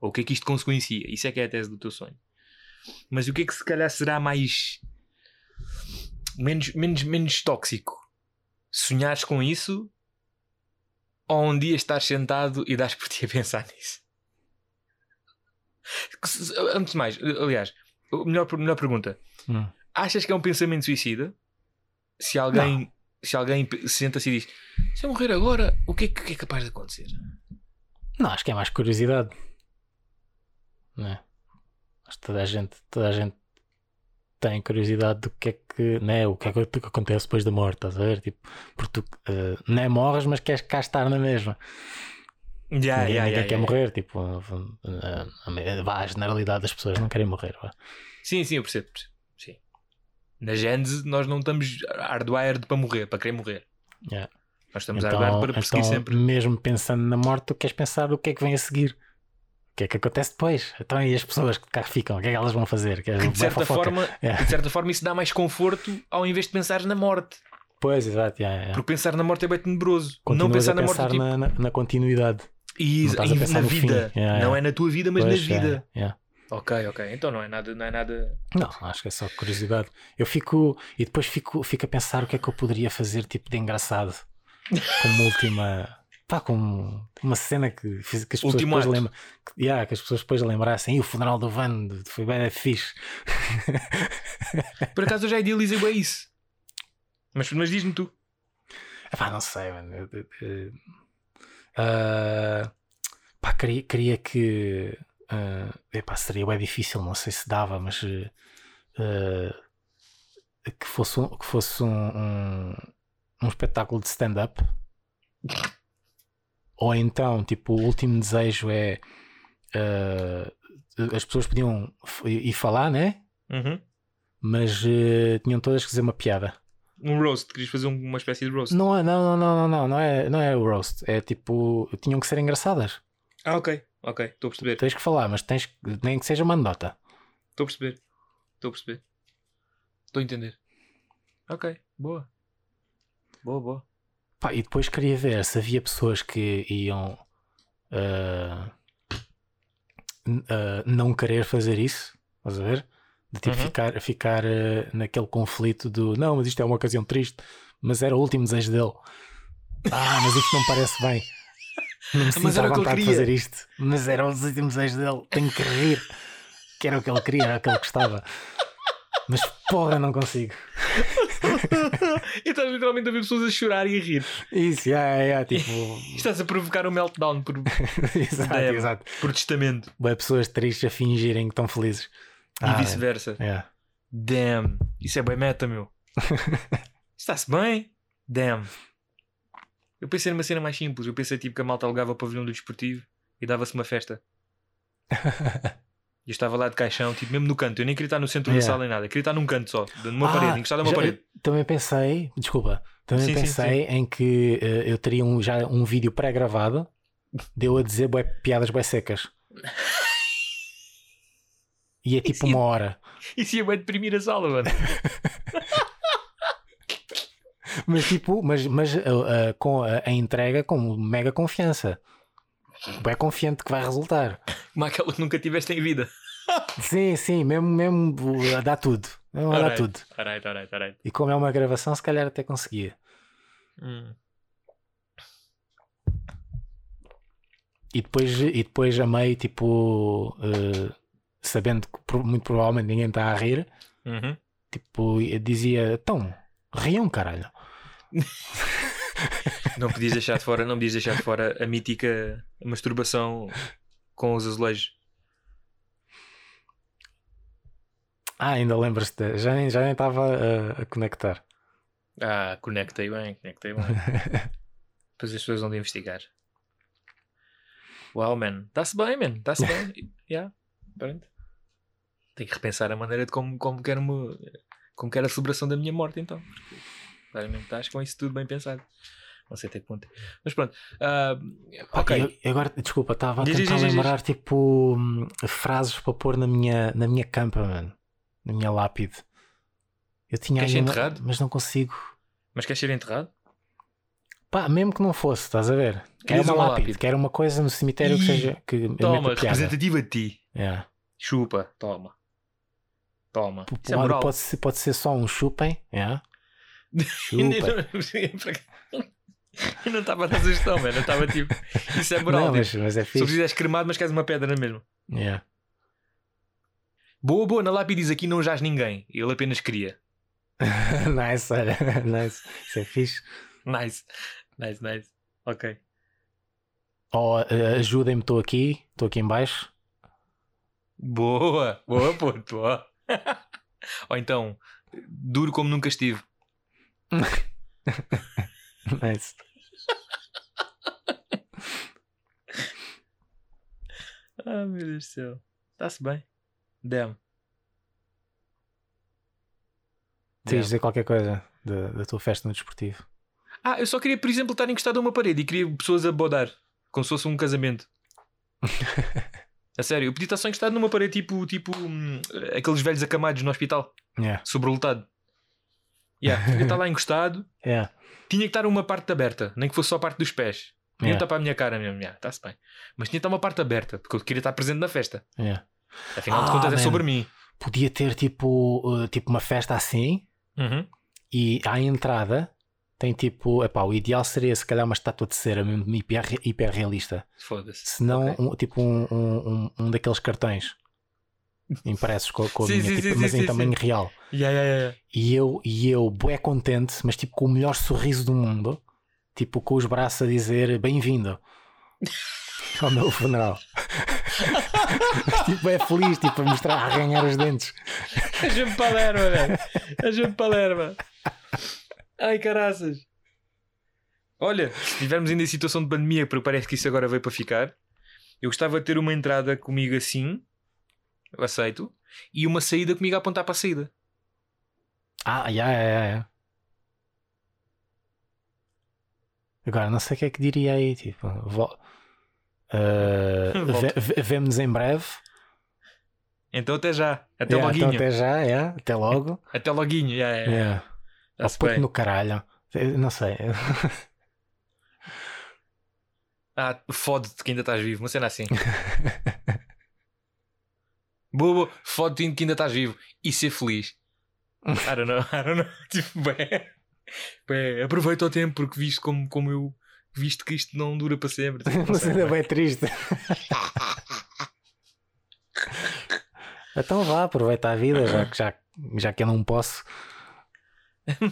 ou o que é que isto consequencia. Isso é que é a tese do teu sonho. Mas o que é que se calhar será mais. menos, menos, menos tóxico? Sonhares com isso ou um dia estás sentado e dás por ti a pensar nisso? Antes de mais, aliás, a melhor, melhor pergunta: Hum. achas que é um pensamento suicida? Se alguém, se alguém senta-se e diz: Se eu morrer agora, o que é que o que é capaz de acontecer? Não, acho que é mais curiosidade. Não é? Acho que toda a gente, toda a gente tem curiosidade do que é que, né, o que é que acontece depois da morte, estás a ver? Tipo, porque tu eh, não é morres, mas queres cá estar na mesma. Já, ninguém já, ninguém já, quer já. morrer, tipo, a, vá, a generalidade das pessoas não querem morrer. vá. Sim, sim, eu percebo. Sim. Na Gênese, nós não estamos hardwired para morrer, para querer morrer. Yeah. Nós estamos Então, hardwired para perseguir então, sempre. mesmo pensando na morte, tu queres pensar o que é que vem a seguir. O que é que acontece depois? Então, e as pessoas que cá ficam, o que é que elas vão fazer? Que Que de certa, forma, que de certa forma isso dá mais conforto ao invés de pensar na morte. Pois, exato. yeah, yeah. Porque pensar na morte é bem tenebroso. não Continuas pensar a na morte pensar tipo, na, na- na continuidade. e, não e pensar na vida. Yeah, Não é na tua vida, mas Pois, na vida. Ok, ok. Então não é nada, não é nada. Não, acho que é só curiosidade. Eu fico. E depois fico, fico a pensar o que é que eu poderia fazer, tipo, de engraçado. Como última. Pá, como uma cena que, que as pessoas depois lembram. Que, yeah, que as pessoas depois lembrassem. E o funeral do Van foi bem fixe. Por acaso eu já idealizei bem isso. Mas, mas diz-me tu. Epá, não sei, mano. Ah, pá, queria, queria que. ah, epá, seria bem difícil, não sei se dava, mas. eh, que fosse, um, que fosse um, um, um espetáculo de stand-up. Ou então, tipo, o último desejo é eh, as pessoas podiam ir falar, né? Uhum. Mas eh, tinham todas que dizer uma piada. Um roast, querias fazer um- uma espécie de roast. Não, é- não, não, não, não, não, não é, não é o roast. É tipo, tinham que ser engraçadas. Ah, ok, ok, estou a perceber. Tens que falar, mas tens que, nem que seja uma anedota. Estou a perceber. Estou a perceber. Estou a entender. Ok, boa. Boa, boa. Pá, e depois queria ver se havia pessoas que iam n- ah, não querer fazer isso. Estás a ver? De tipo Uhum. ficar, ficar ah, naquele conflito do não, mas isto é uma ocasião triste, mas era o último desejo dele. Ah, mas isto não parece bem. Não me <laughs> sinto à que vontade de fazer isto. Mas era o último desejo dele. Tenho que rir. Que era o que ele queria, era o que ele gostava. Mas porra, não consigo. <laughs> e <laughs> estás literalmente a ver pessoas a chorar e a rir. Isso, já, já, tipo. <laughs> Estás a provocar um meltdown por, <laughs> exato, Damn. exato. por testamento. Bué pessoas tristes a fingirem que estão felizes. E Ah, vice-versa. é. Damn. Isso é bem meta, meu. Está-se bem? Damn. Eu pensei numa cena mais simples. Eu pensei tipo que a malta alugava o pavilhão do desportivo e dava-se uma festa. E eu estava lá de caixão, tipo, mesmo no canto. Eu nem queria estar no centro Yeah. da sala nem nada. Eu queria estar num canto só, numa Ah, parede, encostado a uma já- parede. Também pensei, desculpa, também Sim, sim, pensei em que eh, eu teria um, já um vídeo pré-gravado de eu a dizer bué, piadas bué secas. E é tipo Isso uma hora. Isso ia bem deprimir a sala, mano. <laughs> Mas tipo, mas, mas eh, eh, com a, a entrega com mega confiança. Bué confiante que vai resultar. Como aquela que nunca tiveste em vida. <laughs> Sim, sim, mesmo, mesmo uh, a dar tudo. Mesmo a dar Alright. tudo. Alright, alright, alright. E como é uma gravação, se calhar até conseguia. Hum. E depois, e depois a meio, tipo, eh, sabendo que muito provavelmente ninguém está a rir, Uhum. tipo, dizia: então, riam, caralho. <laughs> Não podias deixar de fora, não podias deixar de fora a mítica masturbação com os azulejos. Ah, ainda lembras-te, já nem já estava a, a conectar. Ah, conectei bem, conectei bem. <laughs> Depois as pessoas vão de investigar. Uau, man. Está-se bem, man. Está-se bem. <laughs> yeah. Pronto. Tenho que repensar a maneira de como, como, quero como quero a celebração da minha morte, então. Porque, claramente, estás com isso tudo bem pensado. Não sei até que ponto. Mas pronto. Ah, ok. Eu- eu agora, desculpa, estava a Diz, diz, tentar diz, diz. lembrar, tipo, hum, frases para pôr na minha, na minha campa, mano. Na minha lápide. Eu tinha Queres ser enterrado? mas não consigo. Mas queres ser enterrado? Pá, mesmo que não fosse, estás a ver? Querias uma uma lápide, lápide. quero uma coisa no cemitério que Ih, seja. Que Toma, representativa de ti. Yeah. Chupa, toma. Toma. É Pode, ser, pode ser só um chupem, yeah. Eu não estava na sugestão, mano. Eu estava tipo. Isso é moral. não, tipo, mas, mas é Se fixe. fizeres cremado, mas queres uma pedra na mesma. Yeah. Boa, boa. Na lápide diz aqui não jaz ninguém. Ele apenas queria. <laughs> nice, olha, <laughs> nice. Isso é fixe. Nice. Nice, nice. Ok. Ou eh, ajudem-me, estou aqui, estou aqui em baixo. Boa. Boa, puto. Boa. <laughs> Ou então, duro como nunca estive. <laughs> Nice. Ah, meu Deus do céu. Está-se bem. Damn. Tens de dizer qualquer coisa da, da tua festa no desportivo. Ah, eu só queria, por exemplo, estar encostado a uma parede e queria pessoas a bodar. Como se fosse um casamento. <laughs> a sério, eu podia estar só encostado numa parede tipo, tipo hum, aqueles velhos acamados no hospital, Yeah. sobrelotado. Yeah, podia estar lá <laughs> encostado, Yeah. tinha que estar uma parte aberta, nem que fosse só a parte dos pés. Tinha que Yeah. para a minha cara mesmo, yeah, está-se bem. Mas tinha que estar uma parte aberta, porque eu queria estar presente na festa. Yeah. Afinal de Ah, contas, é man. sobre mim. Podia ter tipo, eh, tipo uma festa assim Uhum. e à entrada tem tipo, epá, o ideal seria se calhar uma estátua de cera mesmo hiper, hiper realista. Foda-se. Se não, Ok. um, tipo um, um- um daqueles cartões impressos com, com a Sim, minha, sim, tipo, sim, mas em tamanho real. Yeah, yeah, yeah. E eu, e eu, bué contente, mas tipo com o melhor sorriso do mundo, tipo com os braços a dizer bem-vindo <laughs> ao meu funeral. Mas, tipo, é feliz, tipo, a mostrar, a arranhar os dentes. Ajuda-me para a lerva, velho. Ajuda-me para a lerva. Ai, caraças. Olha, se estivermos ainda em situação de pandemia, porque parece que isso agora veio para ficar, eu gostava de ter uma entrada comigo assim, eu aceito, e uma saída comigo a apontar para a saída. Ah, já, já, já. Agora, não sei o que é que diria aí, tipo, vo... Uh, Vemo-nos em breve. Então até já. Até Yeah, loguinho. então até já, é. Até logo. <laughs> Até loguinho, já é. Yeah. Ou Está-se puto no caralho. Eu Não sei. <laughs> Ah, fode-te que ainda estás vivo, uma cena assim. <laughs> boa, boa, fode-te que ainda estás vivo e ser feliz. I don't know, I don't know. <laughs> Tipo, bem, bem, aproveita o tempo porque visto como, como eu visto que isto não dura para sempre. <laughs> Tipo, cena bem. bem triste. <laughs> então vá, aproveita a vida, já que, já, já que eu não posso.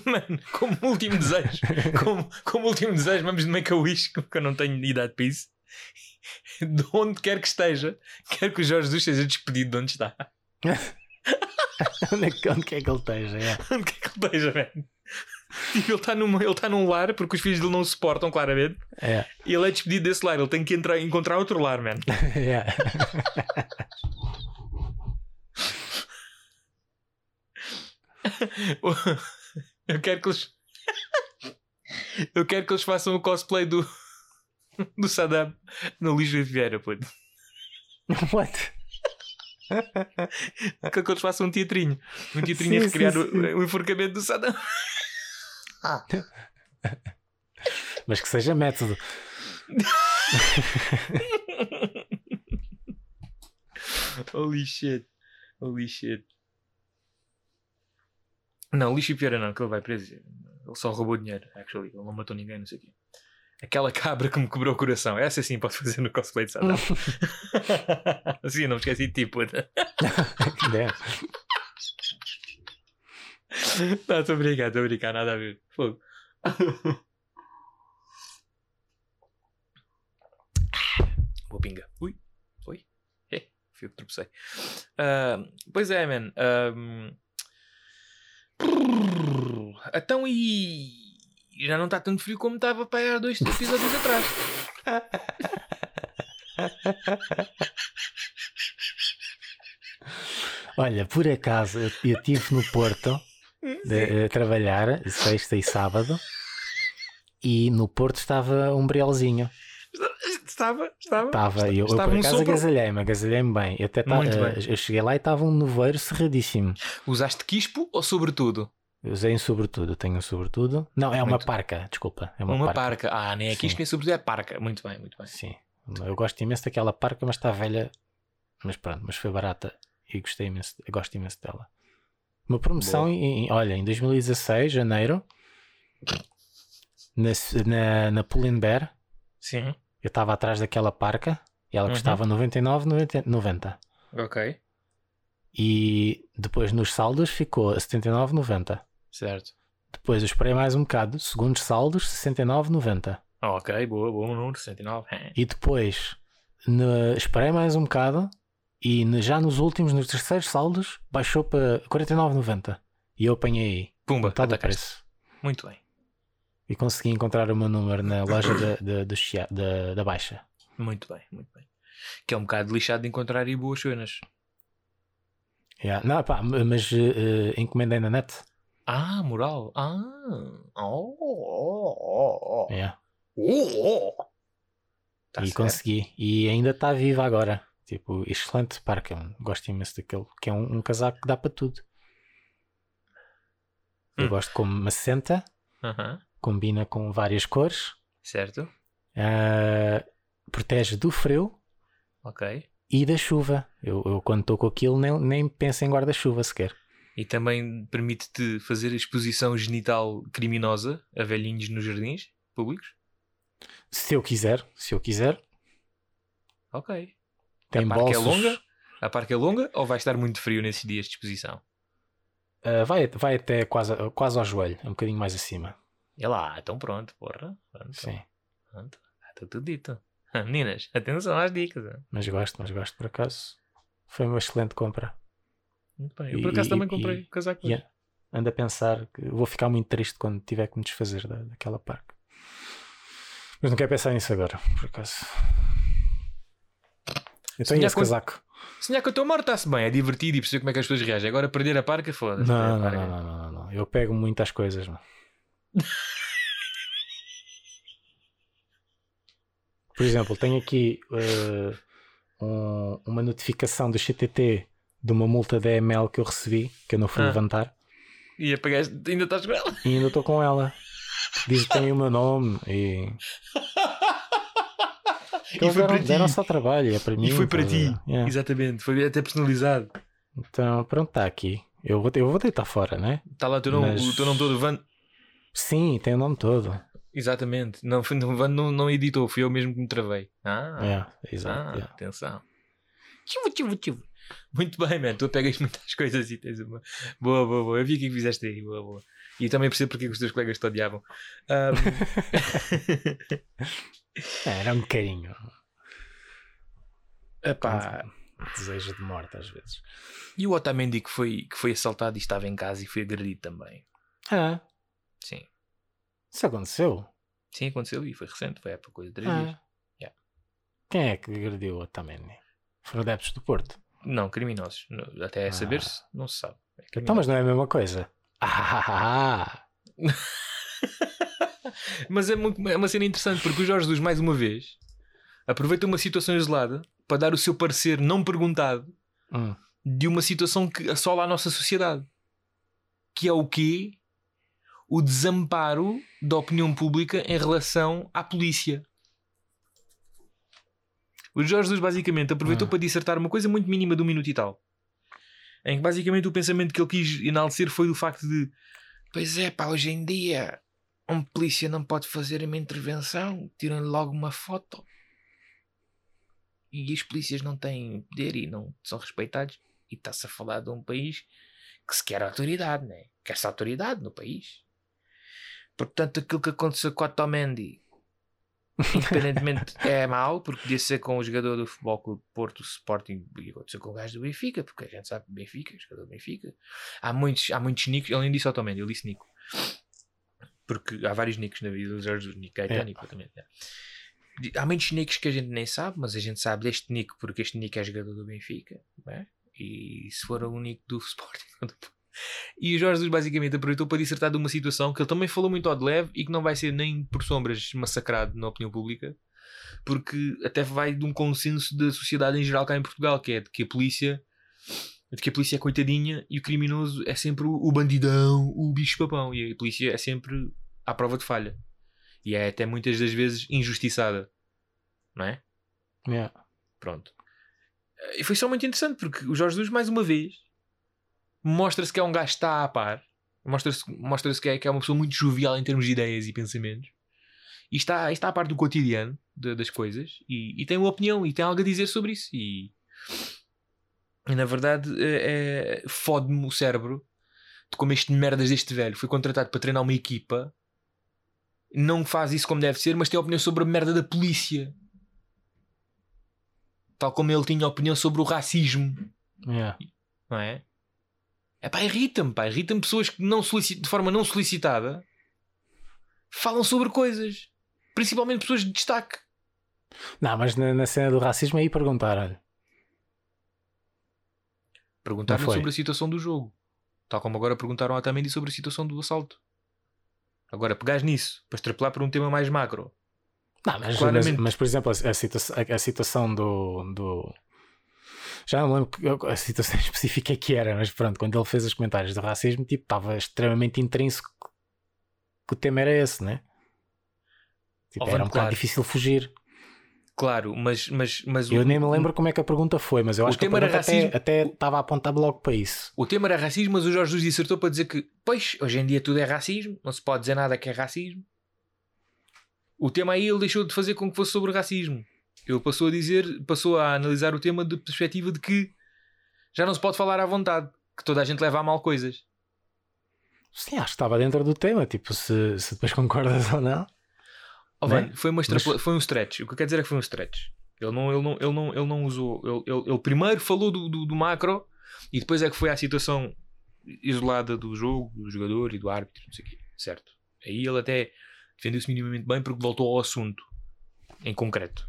Mano, como último desejo, como, como último desejo, vamos de make a wish, porque eu não tenho idade para isso. <laughs> De onde quer que esteja, quero que o Jorge Jesus seja despedido de onde está. <laughs> onde, é que, onde quer que ele esteja? é. <laughs> Onde quer que ele esteja, velho? Tipo, ele está num, tá num lar porque os filhos dele não o suportam, claramente. É. E ele é despedido desse lar. Ele tem que entrar, encontrar outro lar, man. É. Eu quero que eles. Eu quero que eles façam o cosplay do. <laughs> Do Saddam no lixo de Vieira, puto. <laughs> What? <laughs> Quero que eles façam um teatrinho. Um teatrinho Sim, a recriar sim, o- sim. O, enforcamento do Saddam. Mas que seja método. Holy shit. Holy shit. Não, lixo e Vieira não, que ele vai preso. Ele só roubou dinheiro, actually. Ele não matou ninguém, não sei o quê. Aquela cabra que me quebrou o coração. Essa sim pode fazer no cosplay de Saddam. <laughs> assim, não me esqueci de ti, puta. <laughs> Não, estou a brincar, estou a brincar, nada a ver. Fogo. Boa pinga. Ui, foi? É, fui eu que tropecei. Ah, pois é, man. Então e. Já não está tanto frio como estava para há dois episódios atrás. Olha, por acaso eu eu estive no Porto de- a trabalhar sexta e sábado e no Porto estava um briolzinho. Estava, estava. Estava, eu, eu estava por um acaso agasalhei-me, agasalhei-me bem. Eu, até Muito eh, bem. eu cheguei lá e estava um nevoeiro cerradíssimo. Usaste quispo ou sobretudo? Eu usei um sobretudo, tenho um sobretudo. Não, é uma Muito. parca, desculpa. É uma, Uma, parca. parca. Ah, nem Sim. quispo nem sobretudo, é parca. Muito bem, muito bem. Sim, eu gosto imenso daquela parca, mas está velha. Mas pronto, mas foi barata e gostei imenso, gosto imenso dela. Uma promoção, em, em- olha, em 2016, janeiro, na, na, na Pull Bear, Sim. eu estava atrás daquela parca e ela Uhum. custava 99, 90, 90. Ok. E depois nos saldos ficou a 79, 90. Certo. Depois eu esperei mais um bocado, segundos saldos, 69, 90. Ah, ok, boa, boa, um número, 69. É. E depois ne- esperei mais um bocado e ne- já nos últimos, nos terceiros saldos, baixou para 49,90. E eu apanhei Pumba, atacaste. preço. Muito bem, E consegui encontrar o meu número na loja da, da, do da, da Baixa. muito bem, muito bem. Que é um bocado lixado de encontrar aí boas cenas. Yeah. Não, pá, mas eh, encomendei na net. Ah, moral. Ah. Oh, oh, oh, oh. Yeah. Oh, oh. Tá e certo. consegui. E ainda está viva agora. Tipo, excelente parque. Gosto imenso daquele. Que é um, um casaco que dá para tudo. Eu Hum. gosto como macenta, Aham, combina com várias cores, Certo. ah, protege do frio Ok. e da chuva. Eu, eu quando estou com aquilo nem, nem penso em guarda-chuva sequer. E também permite-te fazer exposição genital criminosa a velhinhos nos jardins públicos? Se eu quiser, se eu quiser, Ok. tem a parque é longa? A parque é longa ou vai estar muito frio nesses dias de exposição? ah, vai, vai até quase, quase ao joelho, um bocadinho mais acima. É lá, então pronto, porra. Pronto, Sim. pronto. Está tudo dito. Ah, <laughs> Meninas, atenção às dicas. ah. Mas gosto, mas gosto por acaso. Foi uma excelente compra. Muito bem. Eu E- por acaso e- também e- comprei casaco. e ando a pensar que vou ficar muito triste quando tiver que me desfazer da, daquela parca. Mas não quero pensar nisso agora, por acaso. Eu tenho esse casaco. Sonhar com a tua morte está-se bem, é divertido e perceber como é que as pessoas reagem. Agora perder a parca, foda-se. Não, não, não, não, não, não. Eu pego muitas coisas, mano. Por exemplo, tenho aqui eh, um- uma notificação do CTT de uma multa da ML que eu recebi, que eu não fui Ah. levantar, E apagaste, ainda estás com ela. e ainda estou com ela. Diz que tem o meu nome e. <laughs> E foi para ti. deram só trabalho, é para mim. E foi para ti. Yeah. Exatamente. Foi até personalizado. Então, pronto, está aqui. Eu vou, eu vou deitar fora, né? Está lá o teu nome, Mas- o teu nome todo. Van... Sim, tem o nome todo. Exatamente. Não, foi- não, Van não, não editou, fui eu mesmo que me travei. Ah, É, exato. ah yeah. atenção. Tchivu, tchivu, tchivu. Muito bem, man. Tu pegas muitas coisas e tens uma. Boa, boa, boa. Eu vi o que é fizeste aí. Boa, boa. E também percebo porque é que os teus colegas te odiavam. Ahm, <laughs> É, era um carinho. epá, Desejo de morte às vezes. E o Otamendi que foi, que foi assaltado e estava em casa e foi agredido também. Ah, Sim. isso aconteceu? Sim, aconteceu e foi recente, foi há pouco de três dias. Ah. Yeah. Quem é que agrediu o Otamendi? Foram adeptos do Porto. Não, criminosos. Até Ah. saber-se, não se sabe. É Então, mas não é a mesma coisa. <laughs> Ah, Mas é, muito- é uma cena interessante porque o Jorge Jesus, mais uma vez, aproveita uma situação isolada para dar o seu parecer não perguntado hum, de uma situação que assola a nossa sociedade. Que é o quê? O desamparo da opinião pública em relação à polícia. O Jorge Jesus basicamente aproveitou Ah. para dissertar uma coisa muito mínima de um minuto e tal. Em que basicamente o pensamento que ele quis enaltecer foi o facto de Pois é, pá, hoje em dia um polícia não pode fazer uma intervenção, tiram-lhe logo uma foto. E os polícias não têm poder e não são respeitados. E está-se a falar de um país que se quer autoridade, né? Quer-se autoridade no país. Portanto, aquilo que aconteceu com o Otamendi, <laughs> independentemente, é mau, porque podia ser com o jogador do Futebol Clube Porto, Sporting, e aconteceu com o gajo do Benfica, porque a gente sabe que Benfica, jogador do Benfica. Há muitos, há muitos nicos, ele nem disse Otamendi, ele disse Nico. Porque há vários nicos na vida, o Jorge Jesus, Nico Caetano, É. Nico também. é. Há muitos nicos que a gente nem sabe, mas a gente sabe deste nico porque este nico é jogador do Benfica, é? E se for o nico do Sporting. <laughs> E o Jorge Jesus basicamente aproveitou para dissertar de uma situação que ele também falou muito ao de leve e que não vai ser nem por sombras massacrado na opinião pública, porque até vai de um consenso da sociedade em geral cá em Portugal, que é de que a polícia de que a polícia é coitadinha e o criminoso é sempre o, bandidão, o bicho papão, e a polícia é sempre à prova de falha. E é até muitas das vezes injustiçada. Não é? yeah. Pronto. E foi só muito interessante porque o Jorge Jesus, mais uma vez, mostra-se que é um gajo que está a par, mostra-se mostra que, é, que é uma pessoa muito jovial em termos de ideias e pensamentos, e está, está a par do cotidiano de- das coisas, e, e tem uma opinião e tem algo a dizer sobre isso. E, e na verdade, é, é- fode-me o cérebro de como este merdas deste velho foi contratado para treinar uma equipa. Não faz isso como deve ser, mas tem opinião sobre a merda da polícia. Tal como ele tinha opinião sobre o racismo, Yeah. não é? É pá, irrita-me, pá. Irrita-me pessoas que não de forma não solicitada falam sobre coisas. Principalmente pessoas de destaque. Não, mas na, na cena do racismo aí perguntaram-lhe. Perguntaram sobre a situação do jogo. Tal como agora perguntaram à Tamendi sobre a situação do assalto. Agora, pegares nisso para extrapolar para um tema mais macro. Não, mas, mas, mas, por exemplo, a, a situa- a- a situação do, do. Já não me lembro a situação <laughs> específica que era, mas pronto, quando ele fez os comentários do racismo, tipo, estava extremamente intrínseco que o tema era esse, né? Tipo, Oh, era um Vano, bocado claro. difícil fugir. Claro, mas, mas, mas Eu o, nem me lembro como é que a pergunta foi, mas eu acho que a pergunta até, racismo. até estava a apontar logo para isso. o tema era racismo, mas o Jorge Jesus dissertou para dizer que, pois, hoje em dia tudo é racismo, não se pode dizer nada que é racismo. O tema aí ele deixou de fazer com que fosse sobre racismo. Ele passou a dizer, passou a analisar o tema de perspectiva de que já não se pode falar à vontade, que toda a gente leva a mal coisas. Sim, acho que estava dentro do tema, tipo, se, se depois <laughs> concordas ou não. Oh, Né? mano, foi, uma extrapola- foi um stretch. O que eu quero dizer é que foi um stretch. Ele não, ele não, ele não, ele não usou. Ele, ele, ele primeiro falou do, do, do macro e depois é que foi à situação isolada do jogo, do jogador e do árbitro, não sei o quê. Certo. Aí ele até defendeu-se minimamente bem porque voltou ao assunto em concreto.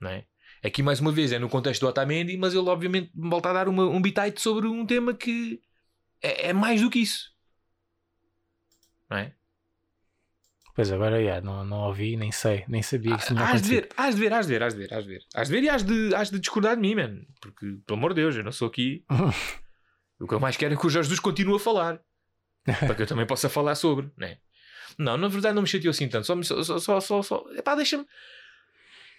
Não é? Aqui, mais uma vez, é no contexto do Otamendi, mas ele, obviamente, volta a dar uma, um bitite sobre um tema que é, é mais do que isso. Não é? Pois agora, já, não, não ouvi, nem sei, nem sabia que tinha Hás de ver, hás de ver, hás de ver, hás de ver, hás de ver. Hás de ver e hás de, hás de discordar de mim, mano. Porque, pelo amor de Deus, eu não sou aqui. <laughs> o que eu mais quero é que o Jorge Jesus continue a falar. <laughs> para que eu também possa falar sobre, né? Não, na verdade não me chateou assim tanto. Só, só, só, só, só epá, deixa-me.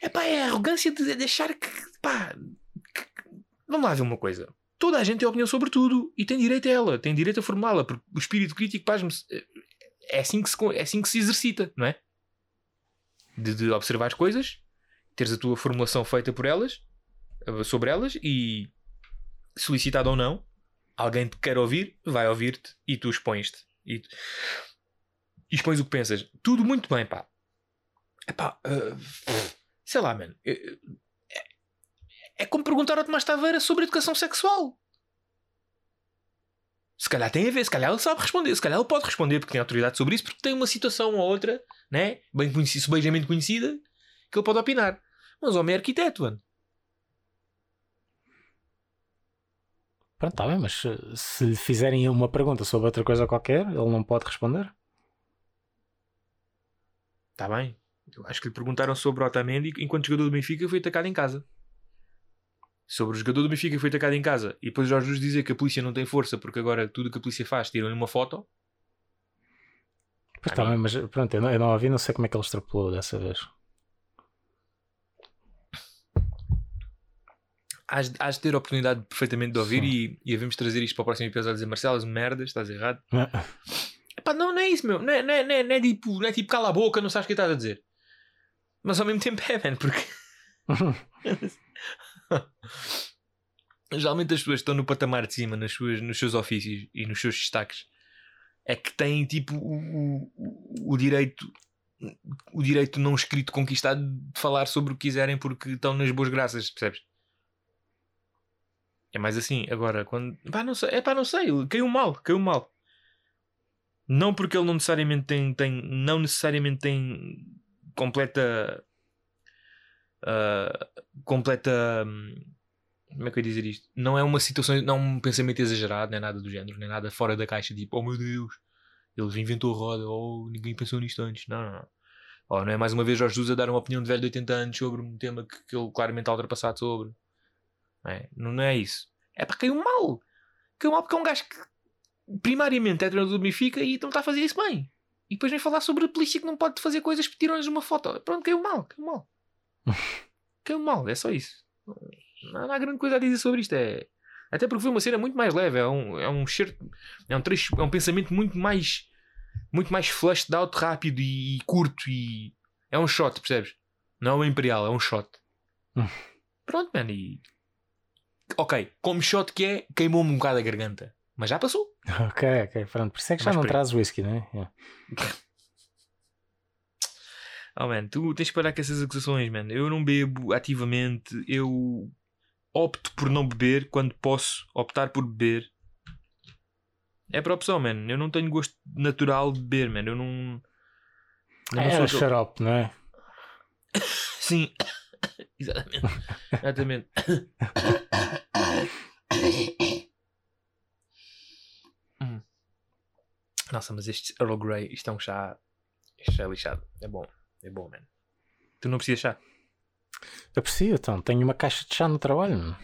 É a arrogância de deixar que, pá. que- Vamos lá ver uma coisa. Toda a gente tem opinião sobre tudo e tem direito a ela, tem direito a formulá-la, porque o espírito crítico, pasme é assim que se, é assim que se exercita, não é? De, de observar as coisas, teres a tua formulação feita por elas, eh, sobre elas e solicitado ou não, alguém te quer ouvir, vai ouvir-te e tu expões-te. E, expões o que pensas. Tudo muito bem, pá. Epá, eh, sei lá, mano. É, é como perguntar ao Tomás Taveira sobre educação sexual. Se calhar tem a ver, se calhar ele sabe responder, se calhar ele pode responder porque tem autoridade sobre isso, porque tem uma situação ou outra, né? Bem conhecida, subejamente conhecida, que ele pode opinar. Mas o homem é arquiteto, mano. Pronto, está bem, mas se, lhe fizerem uma pergunta sobre outra coisa qualquer, ele não pode responder. Está Tá bem. Acho que lhe perguntaram sobre o Otamendi enquanto jogador do Benfica foi atacado em casa. Sobre o jogador do Benfica foi atacado em casa e depois Jorge Jesus dizer que a polícia não tem força porque agora tudo o que a polícia faz tiram-lhe uma foto. Pois não. bem, mas pronto, eu não, eu não ouvi, não sei como é que ele extrapolou dessa vez. Has, de- ter a oportunidade perfeitamente de ouvir e, e havemos trazer isto para o próximo episódio e dizer Marcelo, um merdas, estás errado. <laughs> Epá, não, não é isso, meu. Não é, não é, não é, não é tipo, não é tipo cala a boca, não sabes o que estás a dizer. Mas ao mesmo tempo é, man, porque <laughs> geralmente as pessoas estão no patamar de cima nas suas, nos seus ofícios e nos seus destaques é que têm tipo o, o, o direito o direito não escrito conquistado de falar sobre o que quiserem porque estão nas boas graças, percebes? É mais assim, agora quando pá, não sei, é pá, não sei, caiu mal, caiu mal. Não porque ele não necessariamente tem, tem não necessariamente tem completa ah, completa hum, como é que eu ia dizer isto? Não é uma situação, não é um pensamento exagerado, nem nada do género, nem nada fora da caixa, tipo, oh meu Deus, ele inventou a roda, ou ninguém pensou nisto antes. Não, não, não. Ou não é mais uma vez Jorge Jesus a dar uma opinião de velho de 80 anos sobre um tema que, que ele claramente está ultrapassado sobre. Não é, não, é isso. É para caiu mal. Caiu mal porque é um gajo que primariamente é treinador do Benfica e não está a fazer isso bem. E depois vem falar sobre a polícia que não pode fazer coisas porque tiram-lhes uma foto. Pronto, caiu mal, caiu mal. <laughs> caiu mal, é só isso. Não, não há grande coisa a dizer sobre isto. É... Até porque foi uma cena muito mais leve. É um, é um, cheiro, é um, trecho, é um pensamento muito mais muito mais flushed out, rápido e, curto. E é um shot, percebes? Não é um imperial, é um shot. <laughs> Pronto, mano. E... Ok, como shot que é, queimou-me um bocado a garganta. Mas já passou. Ok, ok, pronto. Por isso é que já Mas não trazes whisky, não é? Yeah. Oh, man, tu tens que parar com essas acusações, man. Eu não bebo ativamente. Eu opto por não beber quando posso optar por beber. É por opção, man. Eu não tenho gosto natural de beber, man. Eu não. eu não É sou xarope, não é? Sim. Exatamente. Exatamente. Nossa, mas este Earl Grey, isto é um chá. Este chá é lixado. É bom. É bom, man. Tu não precisas chá. Aprecio, então. Tenho uma caixa de chá no trabalho. meu.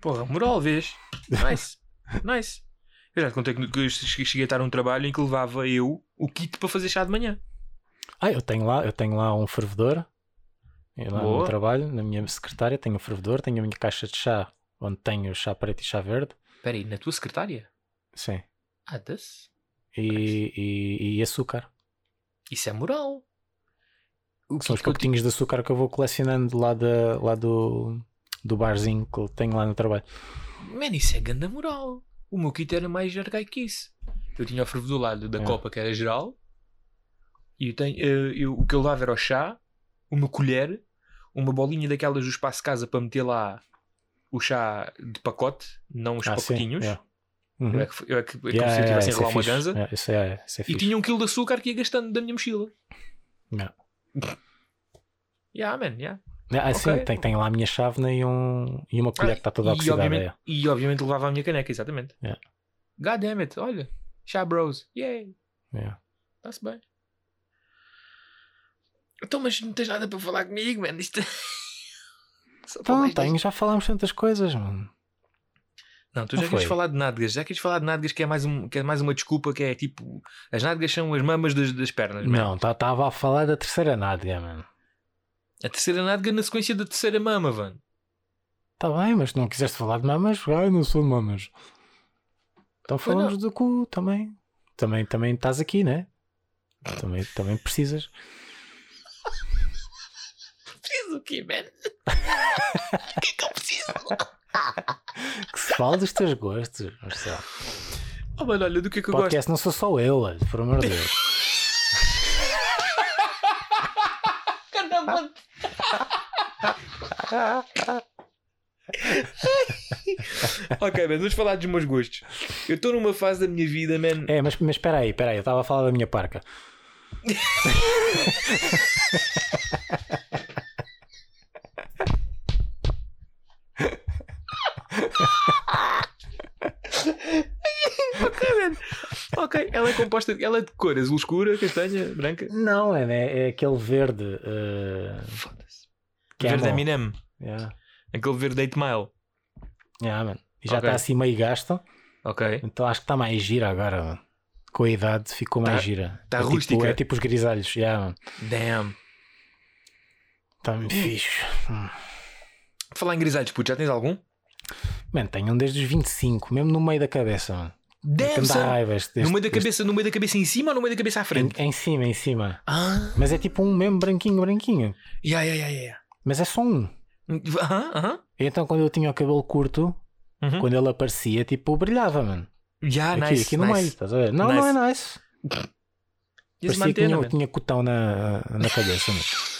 Porra, moral, vês? Nice. <laughs> nice. Eu já te contei que eu cheguei a estar num trabalho em que levava eu o kit para fazer chá de manhã. Ah, eu tenho lá, eu tenho lá um fervedor. Eu lá Boa. no trabalho, na minha secretária, tenho um fervedor, tenho a minha caixa de chá, onde tenho chá preto e chá verde. Espera aí, na tua secretária? Sim. Ah, das? E, e, e açúcar. Isso é moral. O São kit os que eu pacotinhos de açúcar que eu vou colecionando lá, da, lá do, do barzinho que eu tenho lá no trabalho. Man, isso é ganda moral. O meu kit era mais arcaico que isso. Eu tinha o fervedor lá da É. Copa, que era geral. E eu tenho, eh, eu- o que eu levava era o chá, uma colher, uma bolinha daquelas do espaço casa para meter lá o chá de pacote, não os Ah, sim, pacotinhos. Yeah. Eu Uhum. é que, eu é que, é como Yeah, se eu yeah, tivesse a isso é enrolar uma ganza. Yeah, Isso é, isso é E tinha um quilo de açúcar que ia gastando da minha mochila. Yeah. Yeah, man, yeah. Ah, sim, Ok. tem, tem lá a minha chávena e, um, e uma colher Ah, que está toda e, oxidada. obviamente, é. e obviamente levava a minha caneca, exatamente. Yeah. God damn it, olha. Chá bros. Yay. Yeah. Está-se bem. Então, mas não tens nada para falar comigo, man. Isto... <laughs> Só Então, falas tenho, já falámos tantas coisas, mano. Não, tu já queres falar de nádegas. Já queres falar de nádegas que é mais, um, que é mais uma desculpa que é tipo... As nádegas são as mamas das, das pernas, man. Não, estava a falar da terceira nádega, mano. A terceira nádega na sequência da terceira mama, mano. Tá bem, mas não quiseste falar de mamas, ai, não sou de mamas. Então falamos do cu também. Também, também estás aqui, né? Também, também precisas. Preciso o quê, man? <laughs> O que é que eu preciso? Que se fala dos teus gostos, Marcelo. Oh, mano, olha, do que é que eu gosto? Podcast não sou só eu, olha, por amor de Deus. <laughs> ok, man, vamos falar dos meus gostos. Eu estou numa fase da minha vida, man. É, mas, mas espera aí, espera aí, eu estava a falar da minha parca. <laughs> <laughs> Ok, man. Ela é composta. Ela é de cor azul escura, castanha, branca. Não, é, né? é aquele verde. eh, Foda-se. Camel. Verde Eminem. yeah. Aquele verde 8 Mile. Yeah, man. E já está Ok. assim meio gasto, Ok. então acho que está mais gira agora. mano. Com a idade ficou mais Tá- gira. tá é tipo, rústica. é tipo os grisalhos. Yeah, mano. Damn. Está muito fixe. Falar em grisalhos, puto, já tens algum? Mano, tenho um desde os 25, mesmo no meio da cabeça, mano. Dá son. raiva este- No este- meio da este- cabeça, no meio da cabeça em cima ou no meio da cabeça à frente? Em, em cima, em cima. Ah, Mas é tipo um mesmo branquinho, branquinho. yeah, yeah, yeah, yeah. Mas é só um. Aham, aham. E então quando eu tinha o cabelo curto, Uhum. quando ele aparecia, tipo, brilhava, mano. Yeah, aqui, nice. aqui no nice. meio, estás a ver? Não, Nice. não é nice. Parecia que tinha, tinha cotão na, na cabeça. mano. <laughs>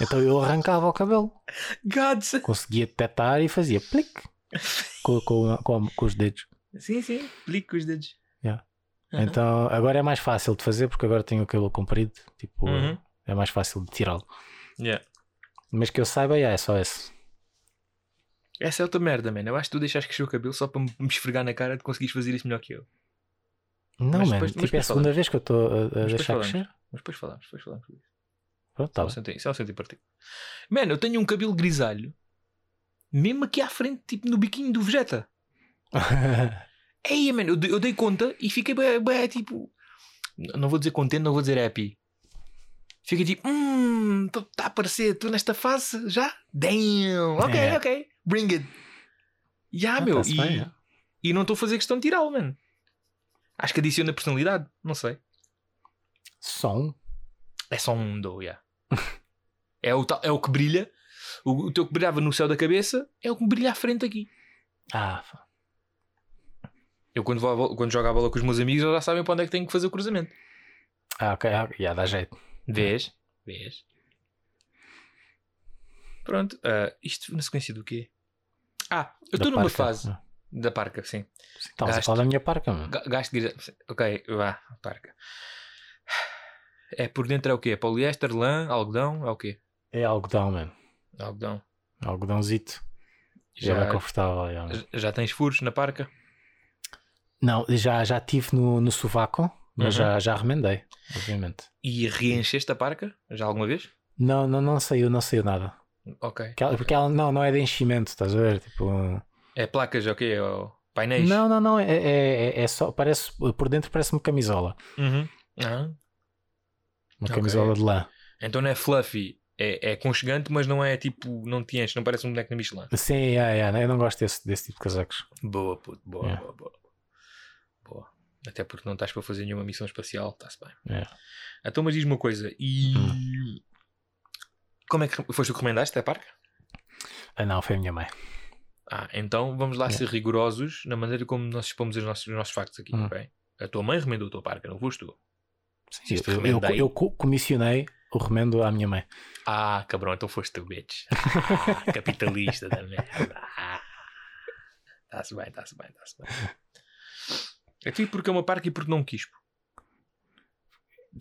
Então eu arrancava o cabelo, Gods. conseguia detectar e fazia plic com, com, com, com os dedos. Sim, sim. Lico com os dedos. Yeah. Aham. Então agora é mais fácil de fazer porque agora tenho o cabelo comprido, tipo, Uhum. é mais fácil de tirá-lo. Yeah. Mas que eu saiba, yeah, é só esse. Essa é outra merda, man. Eu acho que tu deixaste crescer o cabelo só para me esfregar na cara de conseguires fazer isso melhor que eu. Não, Mas mano, depois- mas tipo, é a segunda falamos. vez que eu estou a, a deixar falamos. crescer. Mas depois falamos, depois falamos. sobre isso. Pronto, tá Isso é um sentido partido. Mano, eu tenho um cabelo grisalho, mesmo aqui à frente, tipo no biquinho do Vegeta. <laughs> Ei, mano, eu, dei- eu dei conta e fiquei bem, bem, tipo. Não vou dizer contente, não vou dizer happy. Fiquei tipo, hum, está a aparecer, tu nesta fase já? Damn, ok, É. ok, bring it. Já, Ah, meu, tá-se e, bem, é. e não estou a fazer questão de tirá-lo, mano. Acho que adiciona personalidade, não sei. Som. É só um do, yeah. <laughs> é, o, é o que brilha. O, o teu que brilhava no céu da cabeça é o que brilha à frente aqui. Ah, Eu quando, vou quando jogo a bola com os meus amigos, eles já sabem para onde é que tenho que fazer o cruzamento. ah ok, ah, já dá jeito. Vês? Vês? Pronto. ah, isto na sequência do quê? Ah, eu estou numa fase Ah, da parca, sim. Estavas a Gasto. falar da minha parca, mano. Ga- Gasto de Ok, vá, parca. É por dentro é o quê? Poliéster, lã, algodão? É o quê? É algodão, mano. Algodão. Algodãozito. Já, Já, é confortável. Já, já tens furos na parca? Não, já, já tive no, no sovaco, mas Uhum. já, já remendei, obviamente. E reencheste a parca? Já alguma vez? Não, não, não saiu, não saiu nada. Ok. Porque ela, porque ela não, não é de enchimento, estás a ver? Tipo, É placas, ok? É o painéis? não, não, não, é, é, é- é só, parece, por dentro parece-me camisola. Uhum. Ah, Uma camisola de lã. Então não é fluffy, é, é aconchegante, mas não é tipo, não te enche, não parece um boneco na Michelin. Sim, yeah, yeah, eu não gosto desse, desse tipo de casacos. Boa, puto, boa, Yeah. boa, boa. Boa. Até porque não estás para fazer nenhuma missão espacial, está-se bem. Yeah. Então, mas diz-me uma coisa, e. Hum. Como é que foste tu que recomendaste a parca? Ah, não, foi a minha mãe. Ah, então vamos lá ser rigorosos na maneira como nós expomos os nossos, os nossos factos aqui, Hum. ok? A tua mãe recomendou a tua parca, não foste tu. Isto Eu, eu, eu co- comissionei o remendo à minha mãe. Ah, cabrão, então foste tu, bitch. Ah, capitalista da merda. Ah. Está-se bem, está-se bem, está-se bem. Aqui porque é uma parque e porque não quis. pô.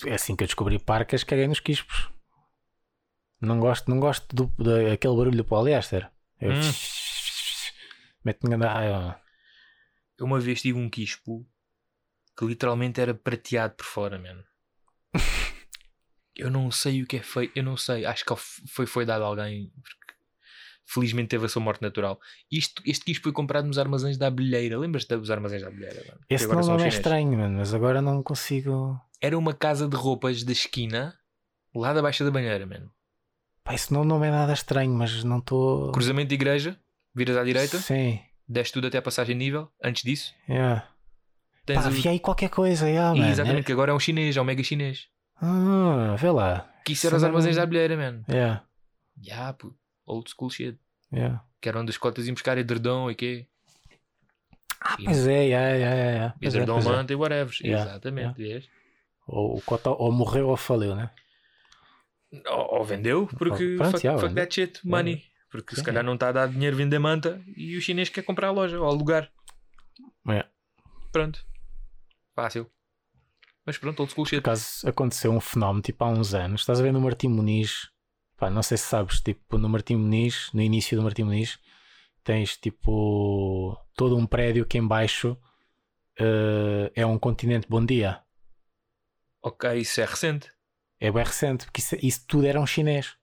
É assim que eu descobri parcas, caguei nos quispos. Não gosto, não gosto do, daquele barulho do poliéster. Eu Hum. <laughs> meto-me a ah, Eu uma vez tive um quispo que literalmente era prateado por fora, mano. Eu não sei o que é feito, eu não sei. Acho que foi, foi dado a alguém porque felizmente teve a sua morte natural. Isto, este quispo foi comprado nos armazéns da abelheira. Lembras-te dos armazéns da abelheira? Mano? Esse agora não, é estranho, mano, mas agora não consigo. Era uma casa de roupas da esquina lá da Baixa da Banheira, mano. Pá, esse não, não é nada estranho, mas não estou. Cruzamento de igreja, viras à direita, Sim, desce tudo até a passagem nível. Antes disso, yeah. tens Pá, o- havia aí qualquer coisa, yeah, exatamente, que agora é um chinês, é um mega chinês. Ah, vê lá. Que isso era os Isso armazéns da abelheira, mano. Yeah, Ya, pô, old school shit. yeah. Que era onde as cotas iam buscar edredom e quê? Ah, E- pois é, yeah, yeah, yeah. É, Edredom, é. manta e whatever. Yeah, Exatamente, vês? Ou, o cota ou morreu ou faliu, né? Ou, ou vendeu, porque Pronto, fuck, yeah, fuck that shit, money. Porque se Sim, calhar não está a dar dinheiro vender manta e o chinês quer comprar a loja ou alugar. É. Pronto. Fácil. Mas pronto, old school Por shit. acaso aconteceu um fenómeno tipo há uns anos. Estás a ver no Martim Muniz? Pá, não sei se sabes, tipo no Martim Muniz, no início do Martim Muniz, tens tipo todo um prédio que em baixo eh, é um continente Bom Dia. Ok, isso é recente. É bem recente, porque isso, isso tudo era um chinês.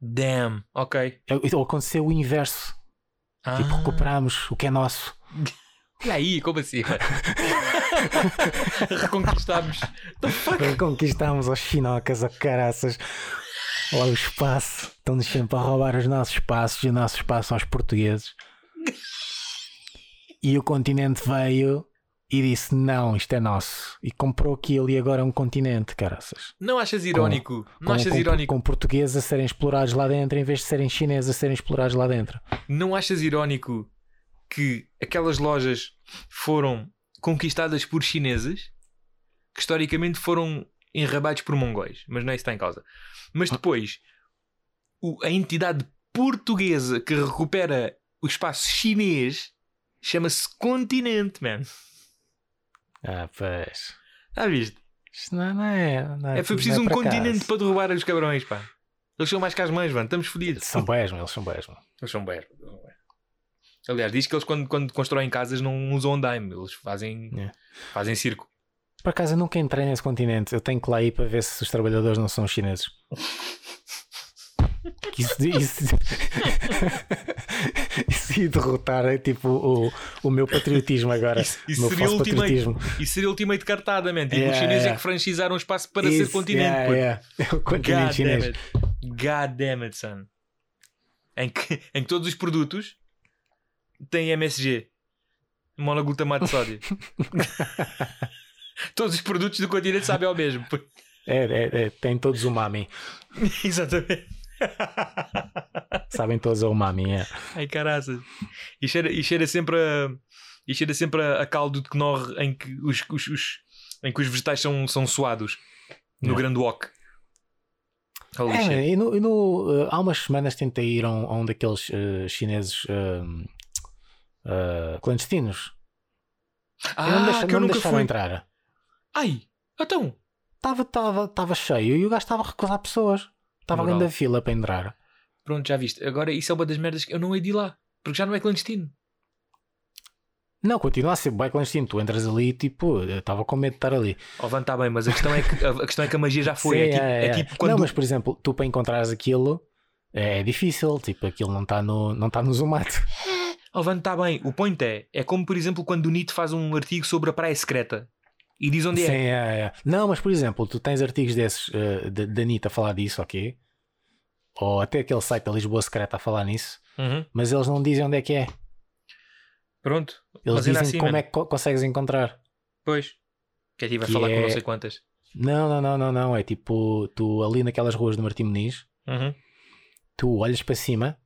Damn, ok. É- Então aconteceu o inverso. Tipo, Ah. recuperámos o que é nosso. <laughs> E aí, como assim? <laughs> <laughs> Reconquistámos. The fuck? Conquistámos aos chinocas, a caraças. Lá o espaço. Estão-nos sempre a roubar os nossos espaços e o nosso espaço aos portugueses. E o continente veio e disse: Não, isto é nosso. E comprou aquilo e agora é um continente, caraças. Não achas irónico? não Com, achas com, irónico? com portugueses a serem explorados lá dentro em vez de serem chineses a serem explorados lá dentro. Não achas irónico que aquelas lojas foram conquistadas por chineses que historicamente foram enrabados por mongóis? Mas não é isso que está em causa. Mas depois, o- a entidade portuguesa que recupera o espaço chinês chama-se Continente, man. Ah, pois. Já viste? Isto não, não é. Não é É, foi preciso é um continente para derrubar os cabrões, pá. Eles são mais que as mães, mano. Estamos fodidos. São meu, eles são meu. Eles são bem. Aliás, diz que eles quando, quando constroem casas não usam andaime, eles fazem, É. fazem circo. Por acaso eu nunca entrei nesse continente. Eu tenho que lá ir para ver se os trabalhadores não são chineses. Isso, isso, <laughs> isso ia derrotar é, tipo, o, o meu patriotismo agora. Isso- isso seria ultimate. patriotismo. Isso seria ultimate cartada, man. Tipo, Yeah, os chineses é yeah. que franchizaram espaço para Isso, ser continente. yeah. <laughs> É o continente God chinês. damn it. God damn it, son. Em que, em que todos os produtos têm MSG. Monoglutamato de sódio. <laughs> todos os produtos do continente sabem ao mesmo. É, é, é, tem todos o umami. <laughs> Exatamente. Sabem todos o umami. É. Ai caraças. E cheira, e cheira sempre a. E cheira sempre a, a caldo de Knorr em que os, os, os- em que os vegetais são, são suados. No Yeah. grande wok. É, e no, e no, uh, há umas semanas tentei ir a um, a um daqueles uh, chineses um, uh, clandestinos. Ah, e não me, deixa, que não eu nunca deixaram fui. entrar. Ai, então. Estava tava, tava cheio e o gajo estava a recusar pessoas. Estava ali da fila para entrar. Pronto, já viste. Agora isso é uma das merdas que eu não hei de ir lá. Porque já não é clandestino. Não, continua a ser bem clandestino. Tu entras ali e tipo, eu estava com medo de estar ali. Oh, Van, tá bem, mas a questão é que a, questão é que a magia já foi. Sim, é, tipo, é tipo quando. Não, mas por exemplo, tu para encontrares aquilo é difícil. Tipo, aquilo não está no, não tá no Zomato. <laughs> Oh, Van, tá bem. O point é. É como, por exemplo, quando o Nito faz um artigo sobre a praia secreta. E diz onde Sim, é. é, é. Não, mas por exemplo, tu tens artigos desses uh, da da Anitta a falar disso, ok? Ou até aquele site da Lisboa Secreta a falar nisso, Uhum. mas eles não dizem onde é que é. Pronto. Eles Mas dizem assim, como mano. é que co- consegues encontrar. Pois. Que aí vai Que falar com é- não sei quantas. Não, não, não, não, não. É tipo, tu ali naquelas ruas do Martim Muniz, Uhum. tu olhas para cima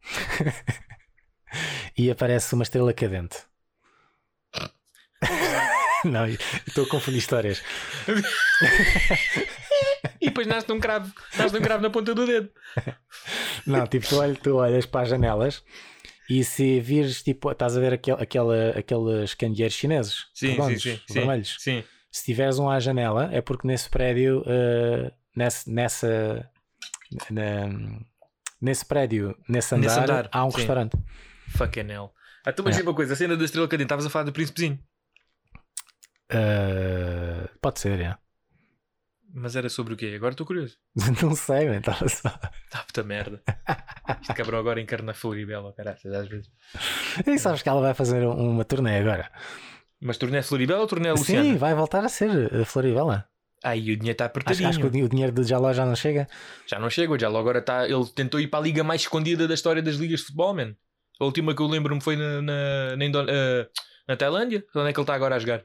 <laughs> e aparece uma estrela cadente. <laughs> Não, estou a confundir histórias. E depois nasce um cravo, nasce um cravo na ponta do dedo. Não, tipo, tu, olh- tu olhas para as janelas e se vires, tipo, estás a ver aquel, aquela, aqueles candeeiros chineses, redondos, vermelhos. sim. Se tiveres um à janela, é porque nesse prédio, eh, nesse, nessa, na- nesse prédio, nesse andar, Nesse andar, há um sim. restaurante. Fucking hell. Ah, então, mas É. uma coisa, a cena da estrela cadente, estavas a falar do príncipezinho. Eh, pode ser, é. Mas era sobre o quê? Agora estou curioso. <laughs> Não sei, man, estava só. Ah, puta merda. Este cabrão agora encarna Floribela, caralho, às vezes. E sabes que ela vai fazer um- uma turnê agora? Mas torneio Floribela ou torneio Luciana? Sim, vai voltar a ser a Floribela. Aí o dinheiro está Acho, apertadinho. acho que o, di- o dinheiro do Jaló já não chega. Já não chega, o Jallo agora está. Ele tentou ir para a liga mais escondida da história das ligas de futebol, man. A última que eu lembro-me foi na, na, na, eh, na Tailândia. Onde é que ele está agora a jogar?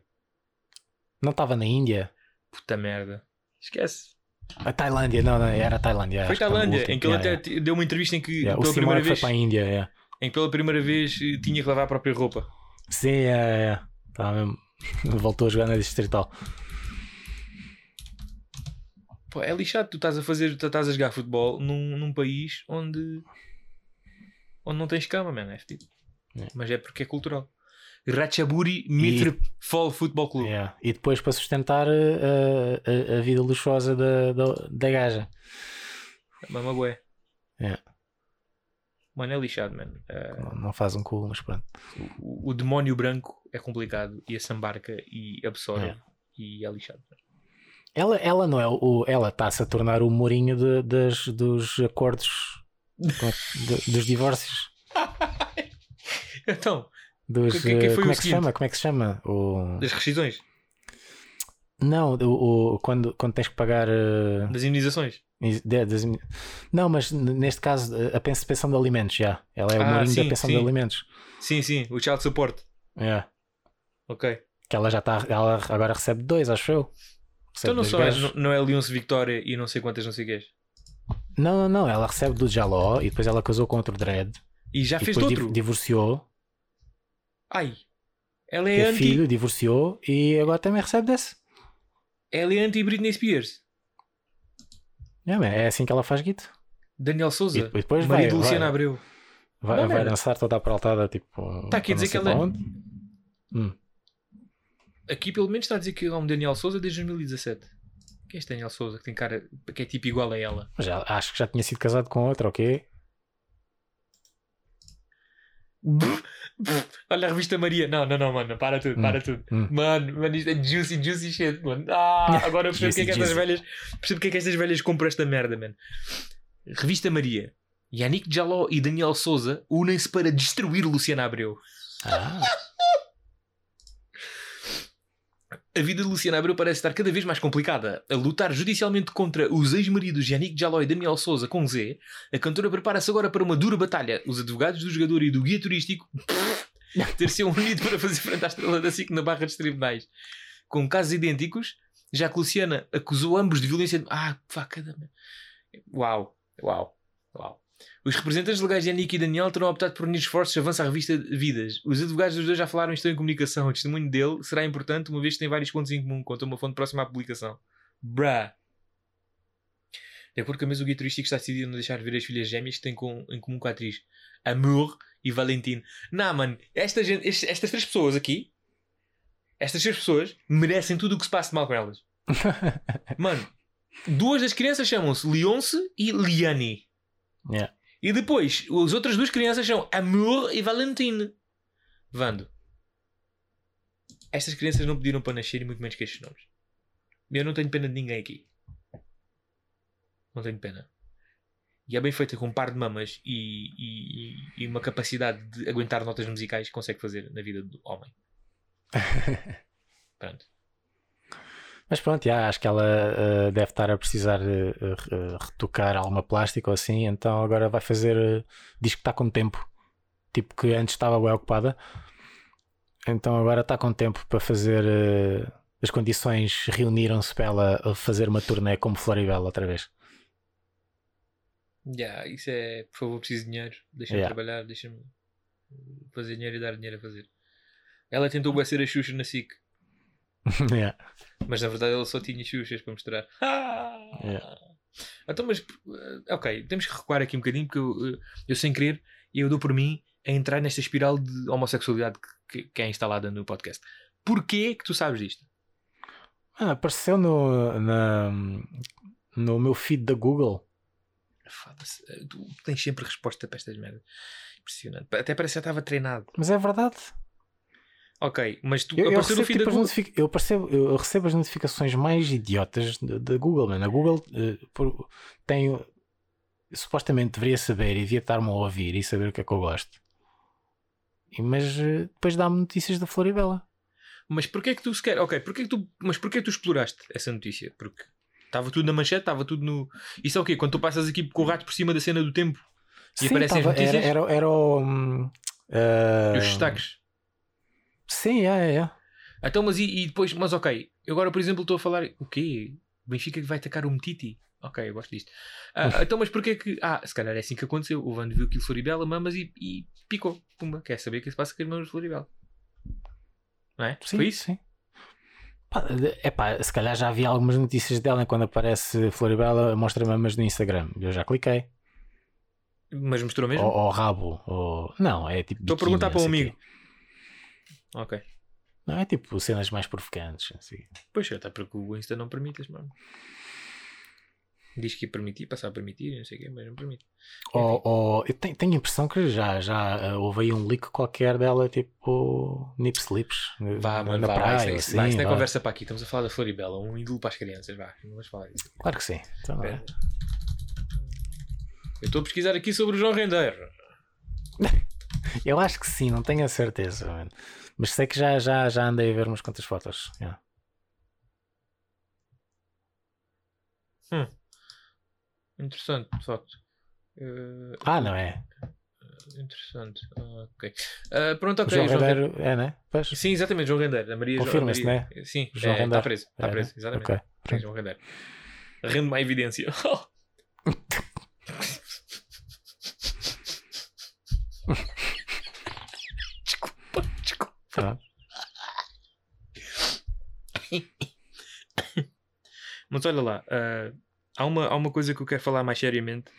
Não estava na Índia. Puta merda. Esquece. A Tailândia, não, não, era a Tailândia. foi acho que era o Tailândia, último. em que ele Yeah, até t- deu uma entrevista em que yeah. Yeah, O pela primeira foi vez, para a Índia. yeah. em que pela primeira vez eh, tinha que lavar a própria roupa. Sim, é, é. Tá mesmo. <laughs> voltou a jogar na Distrital. Pô, é lixado, tu estás a fazer, tu estás a jogar futebol num, num país onde onde não tens cama, man, é fedido. Mas é porque é cultural. Ratchaburi Mitrefol Futebol Clube. Yeah. E depois para sustentar eh, a, a vida luxuosa da, da, da gaja. Mama bué. É. Mano, é lixado, mano. Eh, Não, não faz um cu, mas pronto. o, o demónio branco é complicado e assambarca e absorve É. e é lixado. Ela, ela não é o. Ela está-se a tornar o Mourinho de- das, dos acordos dos divórcios. <laughs> Então, Dos, Que- que- eh, como é que se chama? Como é que se chama? O... das rescisões, Não, o, o- quando, quando tens que pagar. eh, das de- das- Não, mas neste caso a pens- pensão de alimentos já. Ela é o Ah, da pensão sim. de alimentos. Sim, sim, o child support. É. Ok. Que ela já está. Ela agora recebe dois, acho eu. Recebe Então não, só é, não, não é Leonce Victoria e não sei quantas não sei quês. Não, não, não. Ela recebe do Jaló e depois ela casou com outro dread. E já e fez depois outro. div- divorciou. Ai. Ela é anti. filho, divorciou e agora também recebe desse. Ela é anti Britney Spears. É, man, é assim que ela faz guito. Daniel E Souza. depois, depois vai, marido vai, Luciana Abreu. vai, Não, vai merda. dançar toda a praltada. Tipo, Tá aqui a dizer não que ela- onde. Hum. Aqui pelo menos está a dizer que é um Daniel Souza desde 2017. Quem é este Daniel Souza que tem cara que é tipo igual a ela? Já, acho que já tinha sido casado com outra, ok? <laughs> Olha a revista Maria. Não, não, não, mano. Para tudo, Hum, para tudo. hum. Mano, mano, isto é juicy, juicy shit, mano. Ah, <laughs> agora eu percebo porque é que estas velhas. Percebo porque é que estas velhas compram esta merda, mano. Revista Maria. Yannick Jaló e Daniel Souza unem-se para destruir Luciana Abreu. Ah, A vida de Luciana Abreu parece estar cada vez mais complicada. A lutar judicialmente contra os ex-maridos Yannick Jaló e Daniel Souza com Z, a cantora prepara-se agora para uma dura batalha. Os advogados do jogador e do guia turístico <laughs> ter-se unido para fazer frente à estrela da SIC na barra dos tribunais. Com casos idênticos, já que Luciana acusou ambos de violência. Ah, facada. Uau, uau, uau. Os representantes legais de Yannick e Daniel terão optado por unir esforços, avança a revista Vidas. Os advogados dos dois já falaram e estão em comunicação. O testemunho dele será importante, uma vez que tem vários pontos em comum, conta uma fonte próxima à publicação. Bruh. De acordo com a mesa, o guia turístico está decidido a não deixar ver as filhas gêmeas que têm com- em comum com a atriz. Amour e Valentine. Não, mano, esta gente, estas três pessoas aqui, estas três pessoas, merecem tudo o que se passa de mal com elas. <laughs> Mano, duas das crianças chamam-se Leonce e Liane. yeah. E depois, as outras duas crianças são Amour e Valentine. Vando. Estas crianças não pediram para nascer e muito menos que estes nomes. Eu não tenho pena de ninguém aqui. Não tenho pena. E é bem feita com um par de mamas e, e- e uma capacidade de aguentar notas musicais que consegue fazer na vida do homem. <laughs> Pronto. Mas pronto, já, acho que ela eh, deve estar a precisar eh, retocar alguma plástica ou assim, então agora vai fazer. diz que está com tempo. Tipo que antes estava bem ocupada. Então agora está com tempo para fazer. as condições reuniram-se para ela fazer uma turnê como Floribela outra vez. Já, isso é, por favor, preciso de dinheiro. Deixa-me Yeah. trabalhar, deixa-me fazer dinheiro e dar dinheiro a fazer. Ela tentou ser a Xuxa na SIC. <laughs> Yeah. Mas na verdade ele só tinha xuxas para mostrar. Yeah. Então, mas eh, ok, temos que recuar aqui um bocadinho porque eu, eh, eu sem querer, eu dou por mim a entrar nesta espiral de homossexualidade que, que é instalada no podcast. Porquê que tu sabes disto? Ah, apareceu no, na, no meu feed da Google. Foda-se, eh, tu tens sempre resposta para estas merdas. Impressionante. Até parece que já estava treinado. Mas é verdade. Ok, mas tu Eu, eu, apareceu no da tipo, as Google. eu, percebo, eu recebo as notificações mais idiotas da da Google, mano. A Google eh, por- tem. Supostamente deveria saber e devia estar-me a ouvir e saber o que é que eu gosto. E- Mas eh, depois dá-me notícias da Floribela. Mas porquê que tu sequer. Ok, porquê que tu, mas porquê que tu exploraste essa notícia? Porque estava tudo na manchete, estava tudo no. Isso é o quê? Quando tu passas aqui com o rato por cima da cena do tempo e Sim, aparecem tava- as notícias era, era, era o. eh, e os destaques. Sim, é, é. Então, mas e, e depois, mas ok, eu agora por exemplo estou a falar, o quê? Benfica que vai atacar o Metiti? Ok, eu gosto disto. Ah, então, mas porquê que. Ah, se calhar é assim que aconteceu. O Vando viu aquilo Floribela, mamas e, e picou. Pumba, quer saber o que se passa com as mamas de Floribela? Não é? Sim, Foi isso? sim. Pá, de- epá, se calhar já vi algumas notícias dela quando aparece Floribela mostra mamas no Instagram. Eu já cliquei. Mas mostrou mesmo? Ou, ou rabo. Ou... Não, é tipo. Estou a perguntar para um amigo. quê. Ok. Não, é tipo cenas mais provocantes. Assim. Pois, até porque o Insta não permite as mamas. Diz que ia permitir, passar a permitir, não sei o quê, mas não permite. Ou, ou- eu tenho, tenho a impressão que já, já ah, houve aí um leak qualquer dela, tipo nip slips. Vá, na, na vá, praia. vai, é- assim, vai, isso não é conversa para aqui. Estamos a falar da Floribela, um ídolo para as crianças. Vá, não vamos falar disso. Claro que sim. Então, é? Eu estou a pesquisar aqui sobre o João Rendeiro. <laughs> Eu acho que sim, não tenho a certeza. mano. Mas sei que já, já, já andei a ver umas quantas fotos. yeah. Interessante, de facto. Eh, Ah, não é? interessante. Ah, ok. Ah, pronto, ok. João João Rendeiro. Rendeiro é, né? Pois. Sim, exatamente, João Rendeiro. A Maria Confirma-se, Maria- Sim, João é, está preso. Está É, preso, né? exatamente. Ok. Sim, João Rendeiro. Rende-me a evidência. <laughs> desculpa, desculpa. Ah, Mas olha lá, ah, há, uma, há uma coisa que eu quero falar mais seriamente.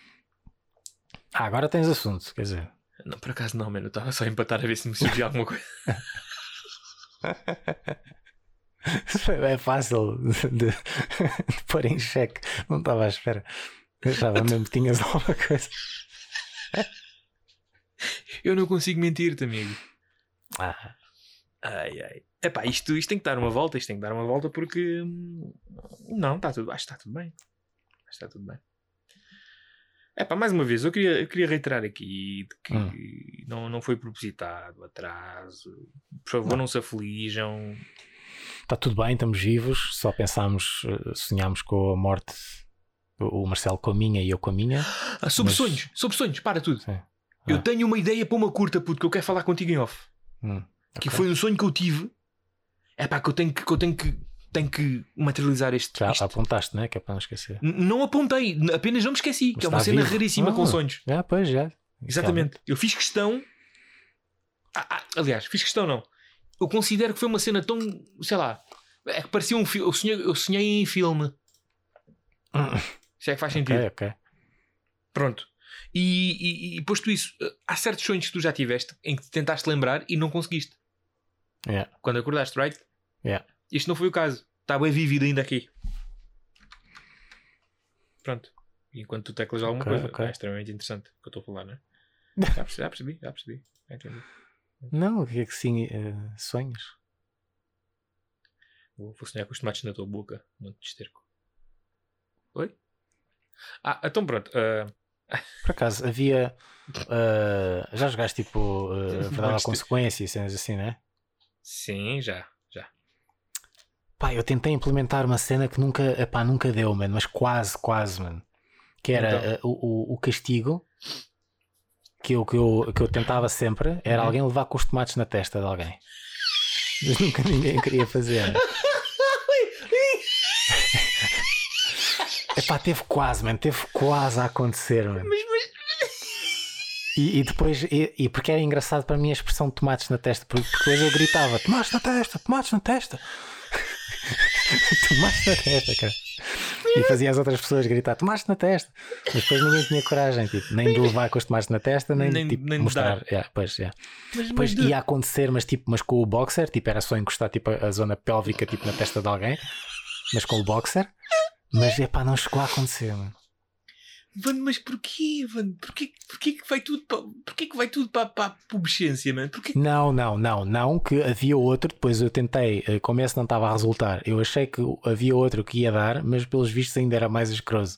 Ah, agora tens assunto, quer dizer. Não, por acaso não, mano. Eu estava só a empatar a ver se me surgia alguma coisa. <laughs> <laughs> É fácil de, de- de pôr em xeque. Não estava à espera. Eu achava mesmo que tinhas alguma coisa. Eu não consigo mentir-te, amigo. Ah, Ai, ai. Epá, isto, isto tem que dar uma volta, isto tem que dar uma volta porque. hum, Não, está tudo. Acho que está tudo bem. Acho que está tudo bem. Epá, mais uma vez, eu queria, eu queria reiterar aqui de que Hum. não, não foi propositado atraso. Por favor, não, se aflijam. está tudo bem, estamos vivos. Só pensámos, eh, sonhámos com a morte. O Marcelo com a minha e eu com a minha. Ah, sobre Mas- sonhos, sobre sonhos, para tudo. Eu Ah. tenho uma ideia para uma curta, puto, que eu quero falar contigo em off. Hum, Que foi um sonho que eu tive. É pá, que eu tenho que, que, eu tenho que, tenho que materializar este. Já isto. apontaste, né? Que é para não esquecer. N- Não apontei, apenas não me esqueci. Mas que é uma cena vivo. raríssima com Ah. sonhos. Já, pois, já. Exatamente. Eu fiz questão. Ah, ah, aliás, fiz questão não. Eu considero que foi uma cena tão. sei lá. É que parecia um filme. Eu sonhei, eu sonhei em filme. <laughs> Se é que faz sentido. Ok, ok. Pronto. E, e, e posto isso, há certos sonhos que tu já tiveste em que te tentaste lembrar e não conseguiste. Yeah. Quando acordaste, right? Yeah. Isto não foi o caso. Está bem vivido ainda aqui. Pronto. Enquanto tu teclas alguma Ok, coisa, ok. é extremamente interessante o que eu estou a falar, não é? <laughs> Já percebi, já percebi, já percebi. Entendi. Não, o que é que sim, eh, sonhos? Vou, vou sonhar com os tomates na tua boca. Um monte de esterco. Oi? Ah, então pronto. ah, <laughs> Por acaso, havia. eh, já jogaste tipo <laughs> uh, Verdade ou Consequência cenas assim, né? Sim, já. Já. Pá, eu tentei implementar uma cena que nunca, epá, nunca deu, mano, mas quase, quase, mano. Que era Então. eh, o, o, o castigo que eu, que, eu, que eu tentava sempre era Uhum. alguém levar com os tomates na testa de alguém. Mas nunca ninguém queria fazer. <laughs> Epá, teve quase, mano, teve quase a acontecer, mano. E, e depois, e, e porque era engraçado para mim a expressão de tomates na testa, porque depois eu gritava: tomates na testa, tomates na testa. <laughs> Tomaste na testa, cara. E fazia as outras pessoas gritar: Tomaste na testa. Mas depois ninguém tinha coragem, tipo, nem de levar com os tomates na testa, nem, Nem- de tipo, nem mostrar. dar. Yeah, pois, yeah. Mas, Depois mas ia acontecer, mas tipo, mas com o boxer, tipo, era só encostar tipo, a zona pélvica tipo, na testa de alguém, mas com o boxer. Mas epá, não chegou a acontecer, mano. Mano, mas porquê, mano? Porquê, porquê que vai tudo para, porquê que vai tudo para, para a pubescência, mano? Porquê Não, não, não, não, que havia outro, depois eu tentei, eh, como esse não estava a resultar, eu achei que havia outro que ia dar, mas pelos vistos ainda era mais escroso.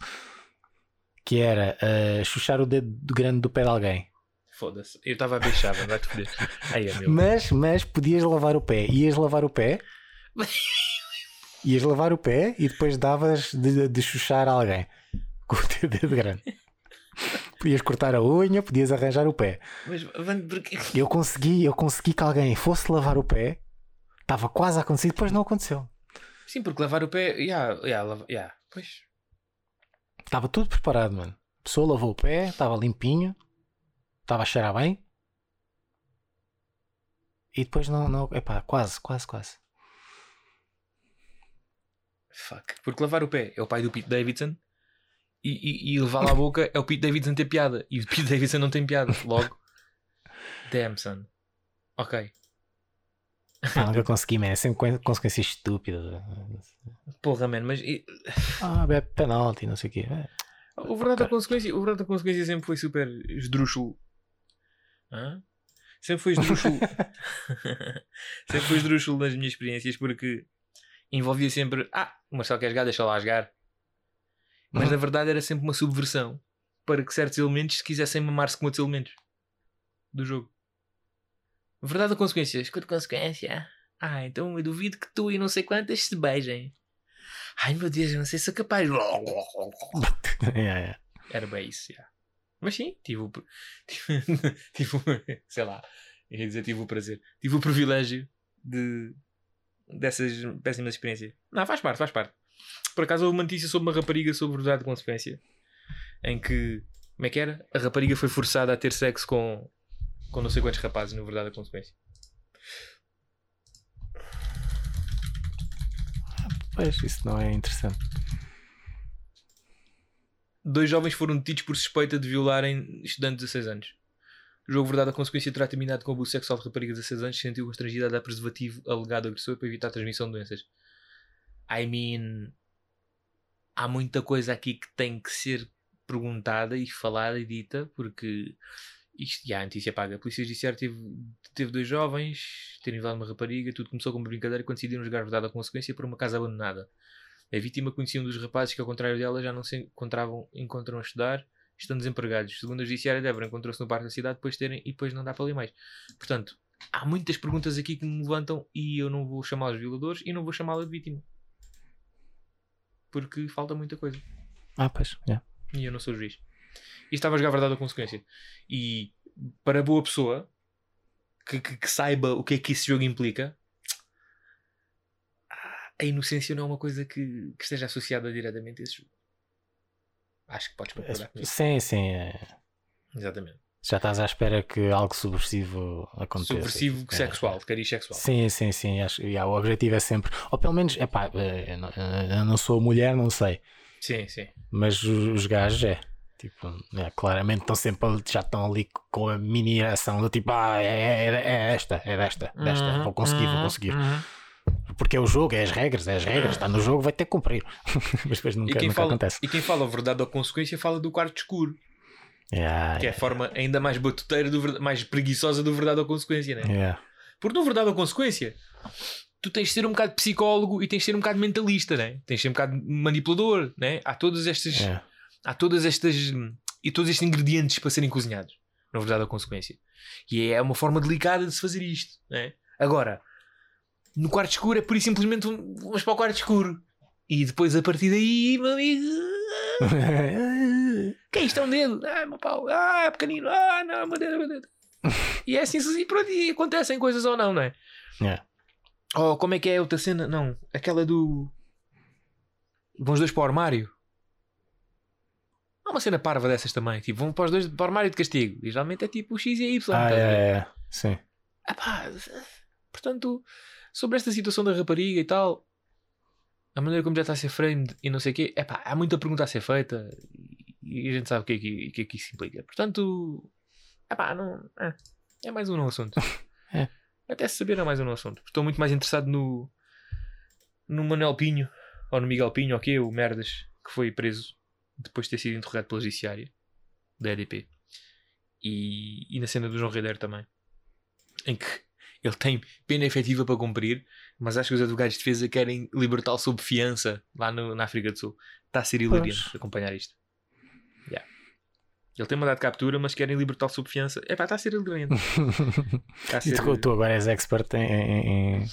Que era eh, chuchar o dedo grande do pé de alguém. Foda-se. Eu estava a beijar. Vai-te foder. Aí é meu. Mas, mas podias lavar o pé, ias lavar o pé, <laughs> ias lavar o pé e depois davas de, de chuchar alguém com o dedo grande. Podias cortar a unha, podias arranjar o pé. Mas, mano, porquê? Eu consegui, eu consegui que alguém fosse lavar o pé, estava quase a acontecer, depois não aconteceu. Sim, porque lavar o pé. Yeah, lava- yeah. Pois. Estava tudo preparado, mano. A pessoa lavou o pé, estava limpinho, estava a cheirar bem. E depois não, não, epá, quase, quase, quase. Fuck. Porque lavar o pé é o pai do Pete Davidson e, e, e levar lá a boca é o Pete Davidson ter piada. E o Pete Davidson não tem piada. Logo. <laughs> Damn, son. Ok. Pá, nunca consegui, man. É sempre co- consequência estúpida. Porra, man, mas e- Ah, bebe penalti, não sei o quê. É. o verdade da consequência, o verdade da consequência sempre foi super esdrúxulo. Hã? Sempre foi esdrúxulo. <laughs> sempre foi esdrúxulo nas minhas experiências porque envolvia sempre, ah, o Marcelo quer jogar, deixa lá jogar. Mas Uhum. na verdade era sempre uma subversão para que certos elementos se quisessem mamar-se com outros elementos do jogo. Verdade ou consequência? Escuta consequência. Ah, então eu duvido que tu e não sei quantas se beijem. Ai meu Deus, eu não sei se sou capaz. <laughs> É, é. Era bem isso, já. Mas sim, tive o. Tive, <laughs> tive o- sei lá, ia dizer, tive o prazer. Tive o privilégio de. dessas péssimas experiências. Não, faz parte, faz parte. Por acaso houve uma notícia sobre uma rapariga sobre verdade e consequência. Em que. Como é que era? A rapariga foi forçada a ter sexo com. com não sei quantos rapazes, no verdade e consequência. Pois, isso não é interessante. Dois jovens foram detidos por suspeita de violarem estudantes de 16 anos. O jogo Verdade a Consequência terá terminado com o abuso sexual de rapariga de 16 anos sentiu constrangida a dar preservativo alegado ao agressor para evitar a transmissão de doenças. I mean... Há muita coisa aqui que tem que ser perguntada e falada e dita porque isto, já, a notícia paga. A Polícia Judiciária teve, teve dois jovens terem violado uma rapariga. Tudo começou como brincadeira quando decidiram jogar Verdade a Consequência por uma casa abandonada. A vítima conhecia um dos rapazes que, ao contrário dela, já não se encontravam encontram a estudar, estão desempregados. Segundo a Judiciária, Débora encontrou-se no parque da cidade depois de terem e depois não dá para ler mais. Portanto, há muitas perguntas aqui que me levantam e eu não vou chamá-los violadores e não vou chamá-la de vítima. Porque falta muita coisa. Ah, pois, é. E eu não sou juiz. E estava a jogar verdade ou consequência. E para boa pessoa que, que- que saiba o que é que esse jogo implica, a inocência não é uma coisa que, que esteja associada diretamente a esse jogo. Acho que podes concordar comigo. Sim, sim. é. Exatamente. Já estás à espera que algo subversivo aconteça. Subversivo É. sexual, de cariz sexual. Sim, sim, sim. Acho, yeah, o objetivo é sempre. Ou pelo menos, epá, eh, eu não, eu não sou mulher, não sei. Sim, sim. Mas os, os gajos é. Tipo, é, claramente estão sempre já estão ali com a mini ação do tipo, ah, é, é, é esta, é desta, desta, Uhum, vou conseguir, vou uhum, conseguir. uhum. Porque é o jogo, é as regras, é as regras, está no jogo, vai ter que cumprir. <laughs> Mas depois nunca, quem, nunca fala, acontece. e quem fala verdade ou consequência fala do quarto escuro, Yeah, que é a forma ainda mais batuteira, do, mais preguiçosa do verdade ou consequência, né? yeah. Porque no verdade ou consequência, tu tens de ser um bocado psicólogo e tens de ser um bocado mentalista, né? Tens de ser um bocado manipulador, né? Há todas estas, Yeah. há todas estas e todos estes ingredientes para serem cozinhados, na verdade ou consequência. E é uma forma delicada de se fazer isto, né? Agora, no quarto escuro é por e simplesmente vamos para o quarto escuro. E depois a partir daí, meu amigo, <laughs> <laughs> que é isto? É um dedo? Ah, meu pau, ah, é pequenino, ah, não, meu dedo, meu dedo. <laughs> E é assim, e pronto, e acontecem coisas ou não, não é? Yeah. Oh, como é que é a outra cena? Não, aquela do. Vão os dois para o armário. Há uma cena parva dessas também. Tipo, vão para os dois para o armário de castigo. E geralmente é tipo o X e a Y. Ah, ver? é, é, sim. Ah pá, portanto, sobre esta situação da rapariga e tal, a maneira como já está a ser framed e não sei o quê, é pá, há muita pergunta a ser feita e a gente sabe o que é que, que, é que isso implica. Portanto, é pá, não, é, é mais um não assunto. <laughs> É. Até se saber é mais um não assunto. Estou muito mais interessado no, no Manuel Pinho ou no Miguel Pinho, ok, o Merdas, que foi preso depois de ter sido interrogado pela Judiciária da EDP. E, e na cena do João Reider também, em que ele tem pena efetiva para cumprir, mas acho que os advogados de defesa querem libertá-lo sob fiança lá no- na África do Sul. Está a ser hilariante acompanhar isto. Yeah. Ele tem mandado de captura, mas querem libertá-lo sob fiança. É pá, está a ser hilariante. <laughs> Está a E ser... tu, tu agora és expert em, em- em-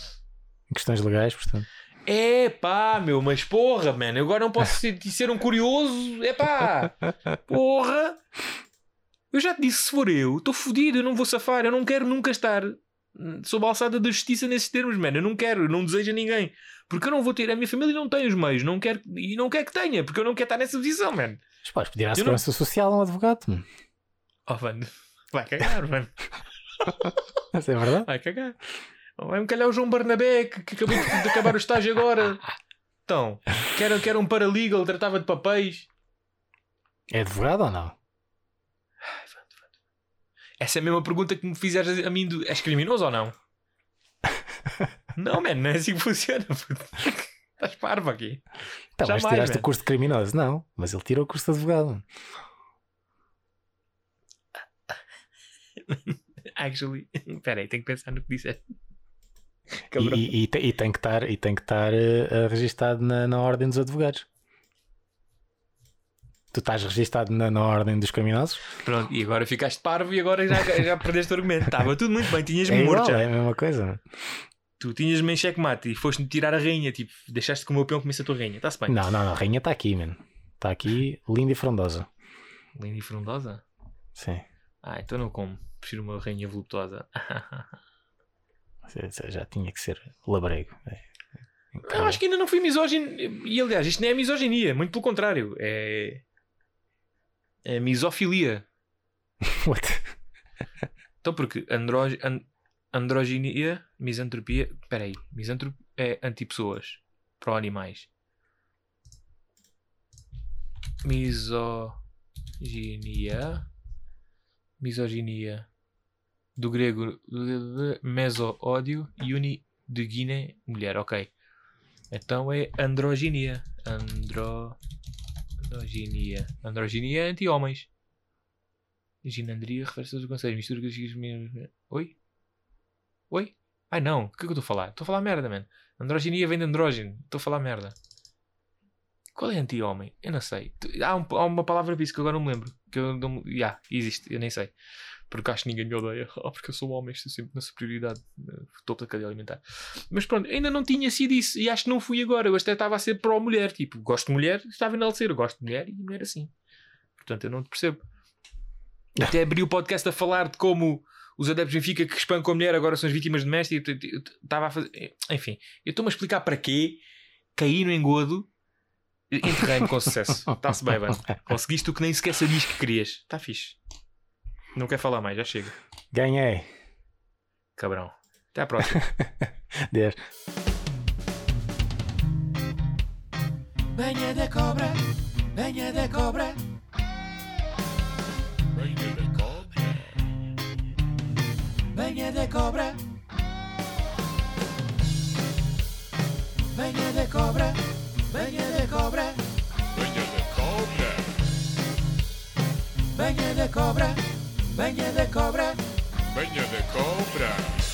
questões legais, portanto. É pá, meu, mas porra, mano, agora não posso ser, ser um curioso. É pá, <laughs> porra. Eu já te disse, se for eu, estou fodido, eu não vou safar, eu não quero nunca estar hum, sob a alçada da justiça nesses termos, mano. Eu não quero, eu não desejo a ninguém. Porque eu não vou ter, a minha família não tem os meios, não quero, e não quero que tenha, porque eu não quero estar nessa posição, mano. Mas podes pedir à não- Segurança Social a um advogado. mano. Oh, mano, vai cagar, mano, <laughs> Mas é verdade. vai cagar. Vai-me calhar o João Barnabé, que, que acabou de, acabar o estágio agora. Então, quero, quero um paralegal, tratava de papéis. É advogado ou não? Essa é a mesma pergunta que me fizeres a mim do. És criminoso ou não? <laughs> não, mano, não é assim que funciona. Estás parvo aqui. Então, mas Jamais, tiraste man. o curso de criminoso? Não, mas ele tirou o curso de advogado. <laughs> Actually, espera aí, tenho que pensar no que disseste. E, e- e te- tem que estar, e tem que estar eh, registado na, na ordem dos advogados. Tu estás registado na, na ordem dos criminosos? Pronto, e agora ficaste parvo e agora já, já perdeste o argumento. Estava tudo muito bem, É tinhas-me igual, morto já. é a mesma coisa. Tu tinhas-me em checkmate e foste-me tirar a rainha, tipo, deixaste que o meu peão comesse a tua rainha. Está-se bem. Não, não, não, a rainha está aqui, mano. Está aqui, linda e frondosa. Linda e frondosa? Sim. Ah, então não como. Prefiro uma rainha voluptuosa. <laughs> Já- tinha que ser labrego. É. Eu acho que ainda não fui misógino. E aliás, isto nem é misoginia, muito pelo contrário. É. É misofilia. <laughs> What? Então, porque andro... an- androginia, misantropia. Espera aí, misantropia é antipessoas para animais. Misoginia. Misoginia. Do grego meso-ódio e uni de Guiné, mulher. Ok. Então é androginia. Andro... Androginia. Androginia é anti-homens. Ginandria refere-se aos conselhos. Mistura que Oi? Oi? Ai não, o que é que eu estou a falar? Estou a falar merda, mano. Androginia vem de andrógeno. Estou a falar merda. Qual é anti-homem? Eu não sei. Há, um- há uma palavra para isso que eu agora não me lembro. Que eu não. Ya, existe, eu nem sei. Porque acho que ninguém me odeia. Ah, <laughs> porque eu sou homem, estou sempre na superioridade. eh, Topo da cadeia alimentar. Mas pronto, ainda não tinha sido isso. E acho que não fui agora. Eu até estava a ser pró-mulher. Tipo, gosto de mulher, estava a enaltecer. Eu gosto de mulher e mulher assim. Portanto, eu não te percebo. <laughs> Até abri o podcast a falar de como os adeptos de Benfica que espancam a mulher agora são as vítimas domésticas. Estava a fazer. Enfim, eu estou-me a explicar para quê. Caí no engodo. Enterrei-me com sucesso. <laughs> Está-se bem, mano. Conseguiste o que nem sequer sabias que querias. Está fixe. Não quero falar mais, já chega. Ganhei. Cabrão. Até à próxima. <laughs> Deus. Venha de cobra, venha de cobra, de cobra. Venha de cobra. Venha de cobra, venha de cobra, Venha de cobra. venha de cobra, venha de cobra. Venha de cobra.